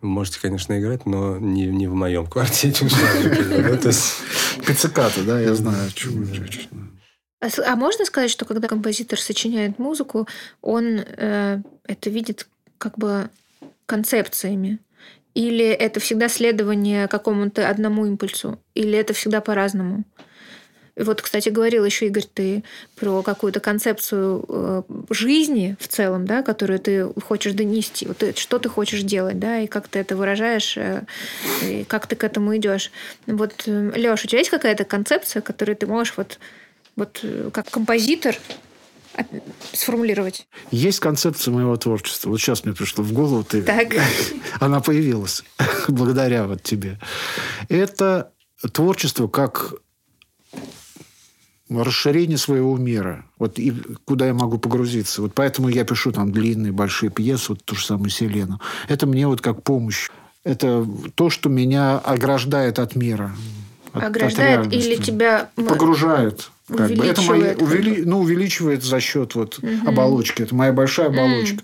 вы можете, конечно, играть, но не, не в моем квартете.
Пицциката, да, я знаю.
А А можно сказать, что когда композитор сочиняет музыку, он э, это видит как бы концепциями? Или это всегда следование какому-то одному импульсу? Или это всегда по-разному? Вот, кстати, говорил еще Игорь, ты про какую-то концепцию э, жизни в целом, да, которую ты хочешь донести. Вот ты- что ты хочешь делать, да, и как ты это выражаешь, э, и как ты к этому идешь. Вот, Леш, у тебя есть какая-то концепция, которую ты можешь вот, вот э, как композитор сформулировать?
Есть концепция моего творчества. Вот сейчас мне пришло в голову, ты...
Так.
она появилась благодаря вот тебе. Это творчество как расширение своего мира. Вот и куда я могу погрузиться. Вот поэтому я пишу там длинные, большие пьесы, вот ту же самую «Селену». Это мне вот как помощь. Это то, что меня ограждает от мира. от- от
Ограждает или
реальности.
тебя
Погружает. Как бы. Это
бы.
увели- ну, увеличивает за счет вот оболочки. Это моя большая оболочка.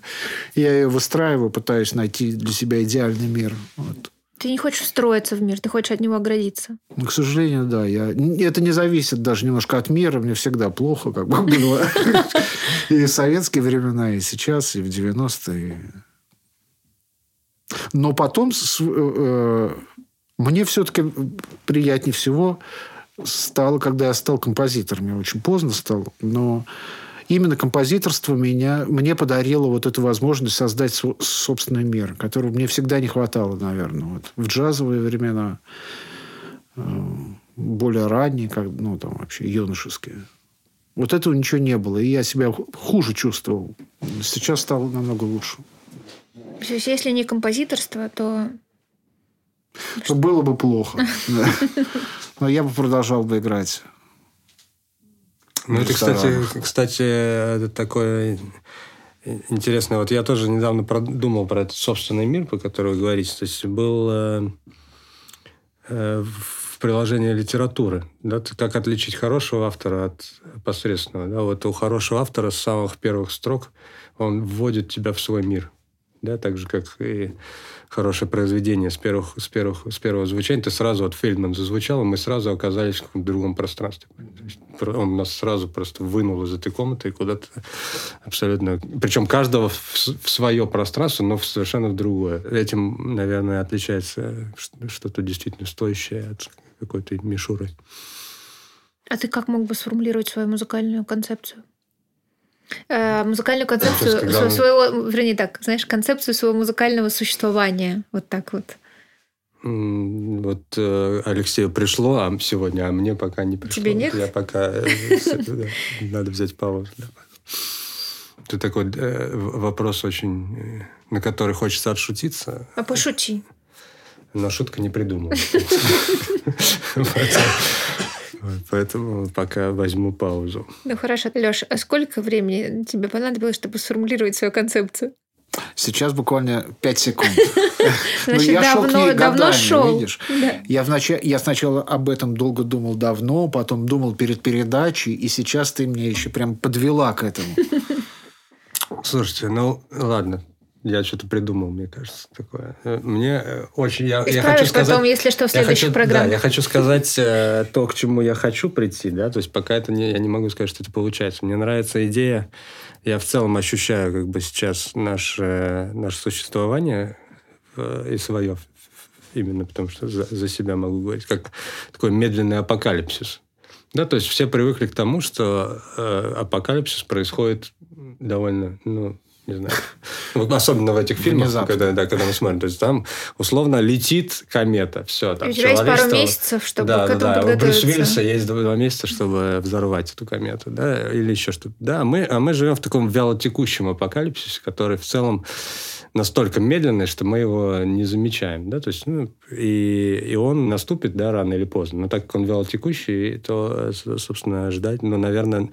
Я ее выстраиваю, пытаюсь найти для себя идеальный мир. Вот.
Ты не хочешь встроиться в мир, ты хочешь от него оградиться.
Ну, к сожалению, да. Я... Это не зависит даже немножко от мира. Мне всегда плохо, как бы было. И в советские времена, и сейчас, и в 90-е. Но потом э, э, мне все-таки приятнее всего стало, когда я стал композитором. Я очень поздно стал, но именно композиторство меня, мне подарило вот эту возможность создать собственный мир, которого мне всегда не хватало, наверное. Вот в джазовые времена, э, более ранние, как, ну, там вообще юношеские. Вот этого ничего не было. И я себя хуже чувствовал. Сейчас стало намного лучше.
То есть, если не композиторство, то...
То было бы плохо. Но я бы продолжал бы играть.
Ну, это, кстати, кстати, это такое интересное. Вот я тоже недавно продумал про этот собственный мир, по которому вы говорите. То есть был э, э, в приложении литературы. Да, как отличить хорошего автора от посредственного. Да? Вот у хорошего автора с самых первых строк он вводит тебя в свой мир да, так же, как и хорошее произведение с, первых, с, первых, с первого звучания. Ты сразу, от Фельдман зазвучал, и мы сразу оказались в другом пространстве. Он нас сразу просто вынул из этой комнаты и куда-то абсолютно... Причем каждого в, в свое пространство, но в совершенно в другое. Этим, наверное, отличается что-то действительно стоящее от какой-то мишуры.
А ты как мог бы сформулировать свою музыкальную концепцию? Э, музыкальную концепцию есть, своего, своего, вернее так, знаешь, концепцию своего музыкального существования. Вот так вот.
Вот э, Алексею пришло, а сегодня, а мне пока не пришло.
Тебе нет?
Я пока... Э, надо взять паузу. Это такой вопрос очень... На который хочется отшутиться.
А пошути.
Но шутка не придумала. Поэтому пока возьму паузу.
Ну хорошо. Леш, а сколько времени тебе понадобилось, чтобы сформулировать свою концепцию?
Сейчас буквально 5 секунд.
Значит, я давно, шел к ней давно годами, шел.
видишь. Да. Я, вначале, я сначала об этом долго думал давно, потом думал перед передачей, и сейчас ты мне еще прям подвела к этому.
Слушайте, ну ладно, я что-то придумал, мне кажется, такое. Мне э, очень... Я,
я хочу сказать, потом, если что, в следующей
хочу. Да, я хочу сказать э, то, к чему я хочу прийти, да, то есть пока это не... Я не могу сказать, что это получается. Мне нравится идея, я в целом ощущаю как бы сейчас наше, наше существование и свое именно потому что за, за себя могу говорить, как такой медленный апокалипсис. Да, то есть все привыкли к тому, что э, апокалипсис происходит довольно, ну, не знаю. Особенно в этих фильмах, когда, да, когда мы смотрим. То есть там условно летит комета. Все, там
У тебя есть пару месяцев, чтобы да, к этому да, подготовиться.
У Брюса Виллиса есть два месяца, чтобы взорвать эту комету. Да, или еще что-то. Да, мы, а мы живем в таком вялотекущем апокалипсисе, который в целом настолько медленный, что мы его не замечаем, да, то есть, ну, и, и он наступит, да, рано или поздно, но так как он вялотекущий, то, собственно, ждать, ну, наверное,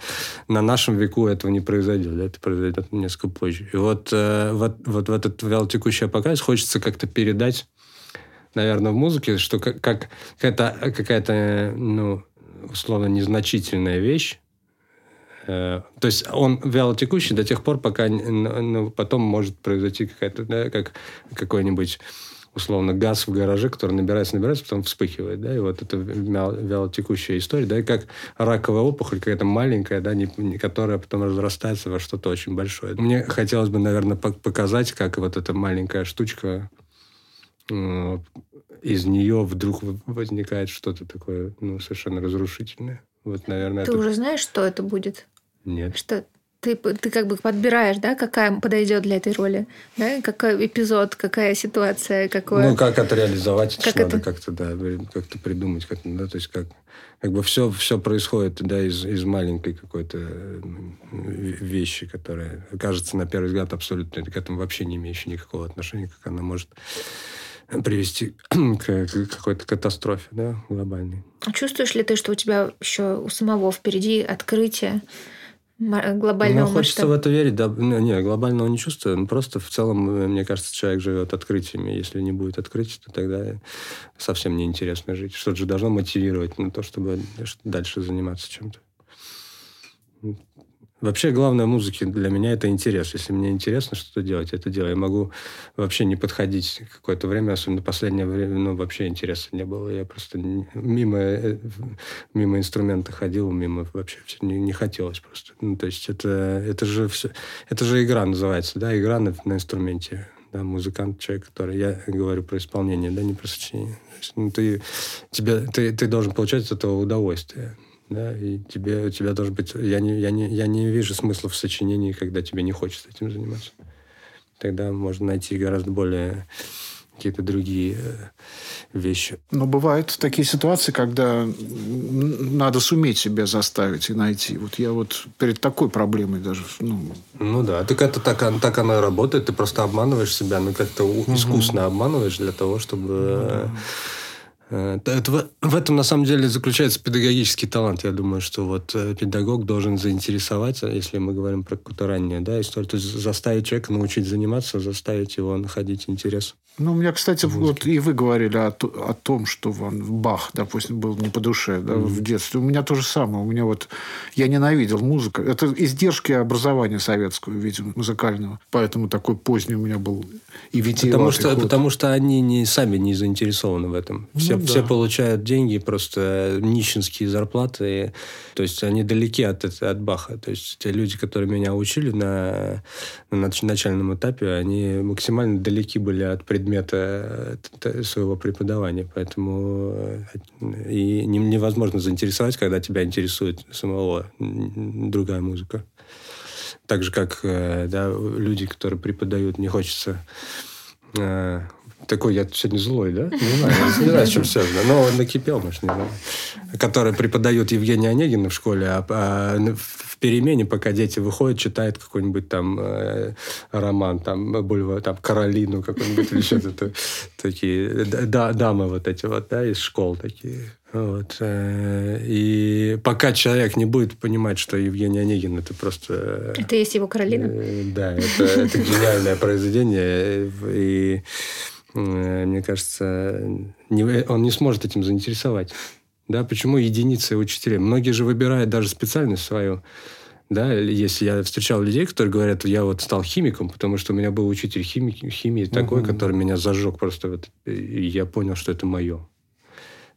на нашем веку этого не произойдет, да, это произойдет несколько позже. И вот, э, вот, вот в этот вялотекущий апокалипсис хочется как-то передать, наверное, в музыке, что как, как какая-то, какая-то, ну, условно, незначительная вещь, то есть он вялотекущий до тех пор, пока ну, потом может произойти какая-то, да, как какой-нибудь условно газ в гараже, который набирается, набирается, потом вспыхивает, да, и вот это вялотекущая история, да, и как раковая опухоль какая-то маленькая, да, не, не, которая потом разрастается во что-то очень большое. Мне хотелось бы, наверное, показать, как вот эта маленькая штучка э, из нее вдруг возникает что-то такое, ну, совершенно разрушительное. Вот, наверное,
Ты это... уже знаешь, что это будет?
Нет.
Что ты, ты как бы подбираешь, да, какая подойдет для этой роли, да, какой эпизод, какая ситуация, какое...
Ну, как это реализовать, как это надо как-то, да, как-то придумать, как да, то есть как, как бы все, все происходит, да, из, из маленькой какой-то вещи, которая кажется на первый взгляд абсолютно к этому вообще не имеющей никакого отношения, как она может привести к какой-то катастрофе, да, глобальной.
А чувствуешь ли ты, что у тебя еще у самого впереди открытие? Глобального
ну, хочется масштаба. в это верить, да. Ну, не, глобального не чувствую. Просто в целом, э, мне кажется, человек живет открытиями. Если не будет открытий, то тогда совсем неинтересно жить. Что-то же должно мотивировать на то, чтобы дальше заниматься чем-то. Вообще, главное в музыке для меня это интерес. Если мне интересно что-то делать, это делаю. Я могу вообще не подходить какое-то время, особенно последнее время, ну, вообще интереса не было. Я просто мимо, э, мимо инструмента ходил, мимо вообще не, не хотелось просто. Ну, то есть это, это же все, это же игра называется, да, игра на, на инструменте. Да, музыкант, человек, который... Я говорю про исполнение, да, не про сочинение. Ну, ты, тебе, ты, ты должен получать от этого удовольствие да, и тебе, у тебя должен быть... Я не, я, не, я не вижу смысла в сочинении, когда тебе не хочется этим заниматься. Тогда можно найти гораздо более какие-то другие э, вещи.
Но бывают такие ситуации, когда надо суметь себя заставить и найти. Вот я вот перед такой проблемой даже... Ну,
ну да, так это так, так оно и работает. Ты просто обманываешь себя, ну как-то угу. искусно обманываешь для того, чтобы... Ну, да Э, это, в этом, на самом деле, заключается педагогический талант. Я думаю, что вот э, педагог должен заинтересоваться, если мы говорим про какую-то раннюю да, историю, то есть заставить человека научить заниматься, заставить его находить интерес.
Ну, у меня, кстати, вот и вы говорили о, о том, что вам Бах, допустим, был не по душе да, mm-hmm. в детстве. У меня то же самое. У меня вот... Я ненавидел музыку. Это издержки образования советского, видимо, музыкального. Поэтому такой поздний у меня был и
потому что, ход. потому что они не, сами не заинтересованы в этом. Все, ну, да. все получают деньги, просто нищенские зарплаты. То есть они далеки от, от Баха. То есть те люди, которые меня учили на, на начальном этапе, они максимально далеки были от предмета э, своего преподавания. Поэтому э, и невозможно заинтересовать, когда тебя интересует самого другая музыка. Так же, как э, да, люди, которые преподают, не хочется такой, я сегодня злой, да? Не знаю, не знаю, с чем связано. Но он накипел, может, не знаю. Который преподает Евгений Онегин в школе, а, а в перемене, пока дети выходят, читает какой-нибудь там э, роман, там, более, там, Каролину какой-нибудь или что-то. Такие да, дамы вот эти вот, да, из школ такие. Вот. Э, и пока человек не будет понимать, что Евгений Онегин это просто...
Это есть его Каролина?
Э, да, это, это гениальное произведение. И Э, мне кажется, не, он не сможет этим заинтересовать. Да, почему единицы учителей? Многие же выбирают даже специальность свою. Да, если я встречал людей, которые говорят, я вот стал химиком, потому что у меня был учитель химии, химии такой, угу. который меня зажег просто, вот, и я понял, что это мое.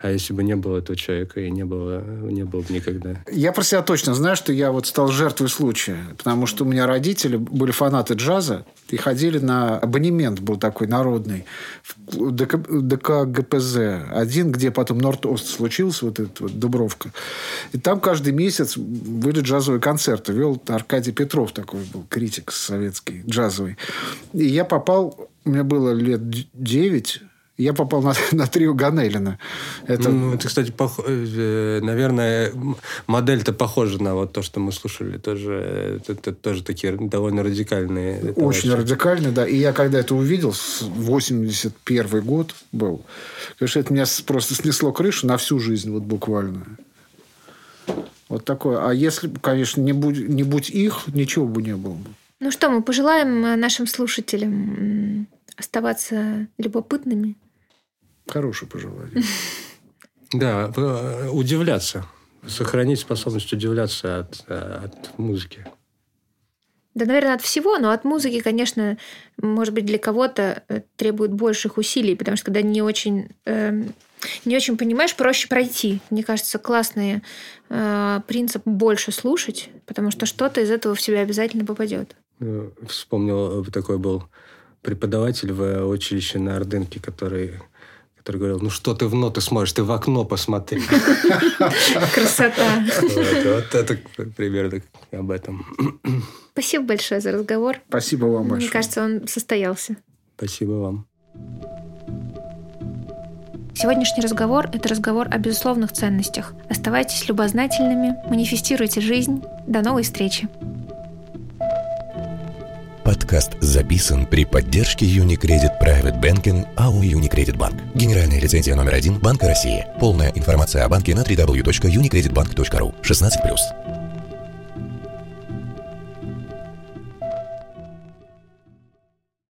А если бы не было этого человека, и не было, не было бы никогда.
Я про себя точно знаю, что я вот стал жертвой случая. Потому что у меня родители были фанаты джаза и ходили на абонемент был такой народный в ДК, ДК ГПЗ один, где потом Норд-Ост случился, вот этот вот Дубровка. И там каждый месяц были джазовые концерты. Вел Аркадий Петров такой был, критик советский, джазовый. И я попал, у меня было лет девять я попал на, на трио Ганелина.
Это... Ну, это, кстати, пох... Э, наверное, модель-то похожа на вот то, что мы слушали. Тоже, это, это тоже такие довольно радикальные.
Очень товарищи. радикальные, да. И я когда это увидел, 81 год был, конечно, это меня просто снесло крышу на всю жизнь, вот буквально. Вот такое. А если, конечно, не будь, не будь их, ничего бы не было.
Ну что, мы пожелаем э, нашим слушателям оставаться любопытными,
Хорошее пожелание.
Да, э, удивляться. Сохранить способность удивляться от, э, от музыки.
Да, наверное, от всего, но от музыки, конечно, может быть, для кого-то э, требует больших усилий, потому что когда не очень, э, не очень понимаешь, проще пройти. Мне кажется, классный э, принцип больше слушать, потому что что-то из этого в себя обязательно попадет.
Вспомнил, такой был преподаватель в училище на Ордынке, который который говорил, ну что ты в ноты смотришь, ты в окно посмотри.
Красота.
Вот это примерно об этом.
Спасибо большое за разговор.
Спасибо вам
большое. Мне кажется, он состоялся.
Спасибо вам.
Сегодняшний разговор – это разговор о безусловных ценностях. Оставайтесь любознательными, манифестируйте жизнь. До новой встречи.
Подкаст записан при поддержке Unicredit Private Banking АО Unicredit Bank. Генеральная лицензия номер один Банка России. Полная информация о банке на www.unicreditbank.ru. 16+.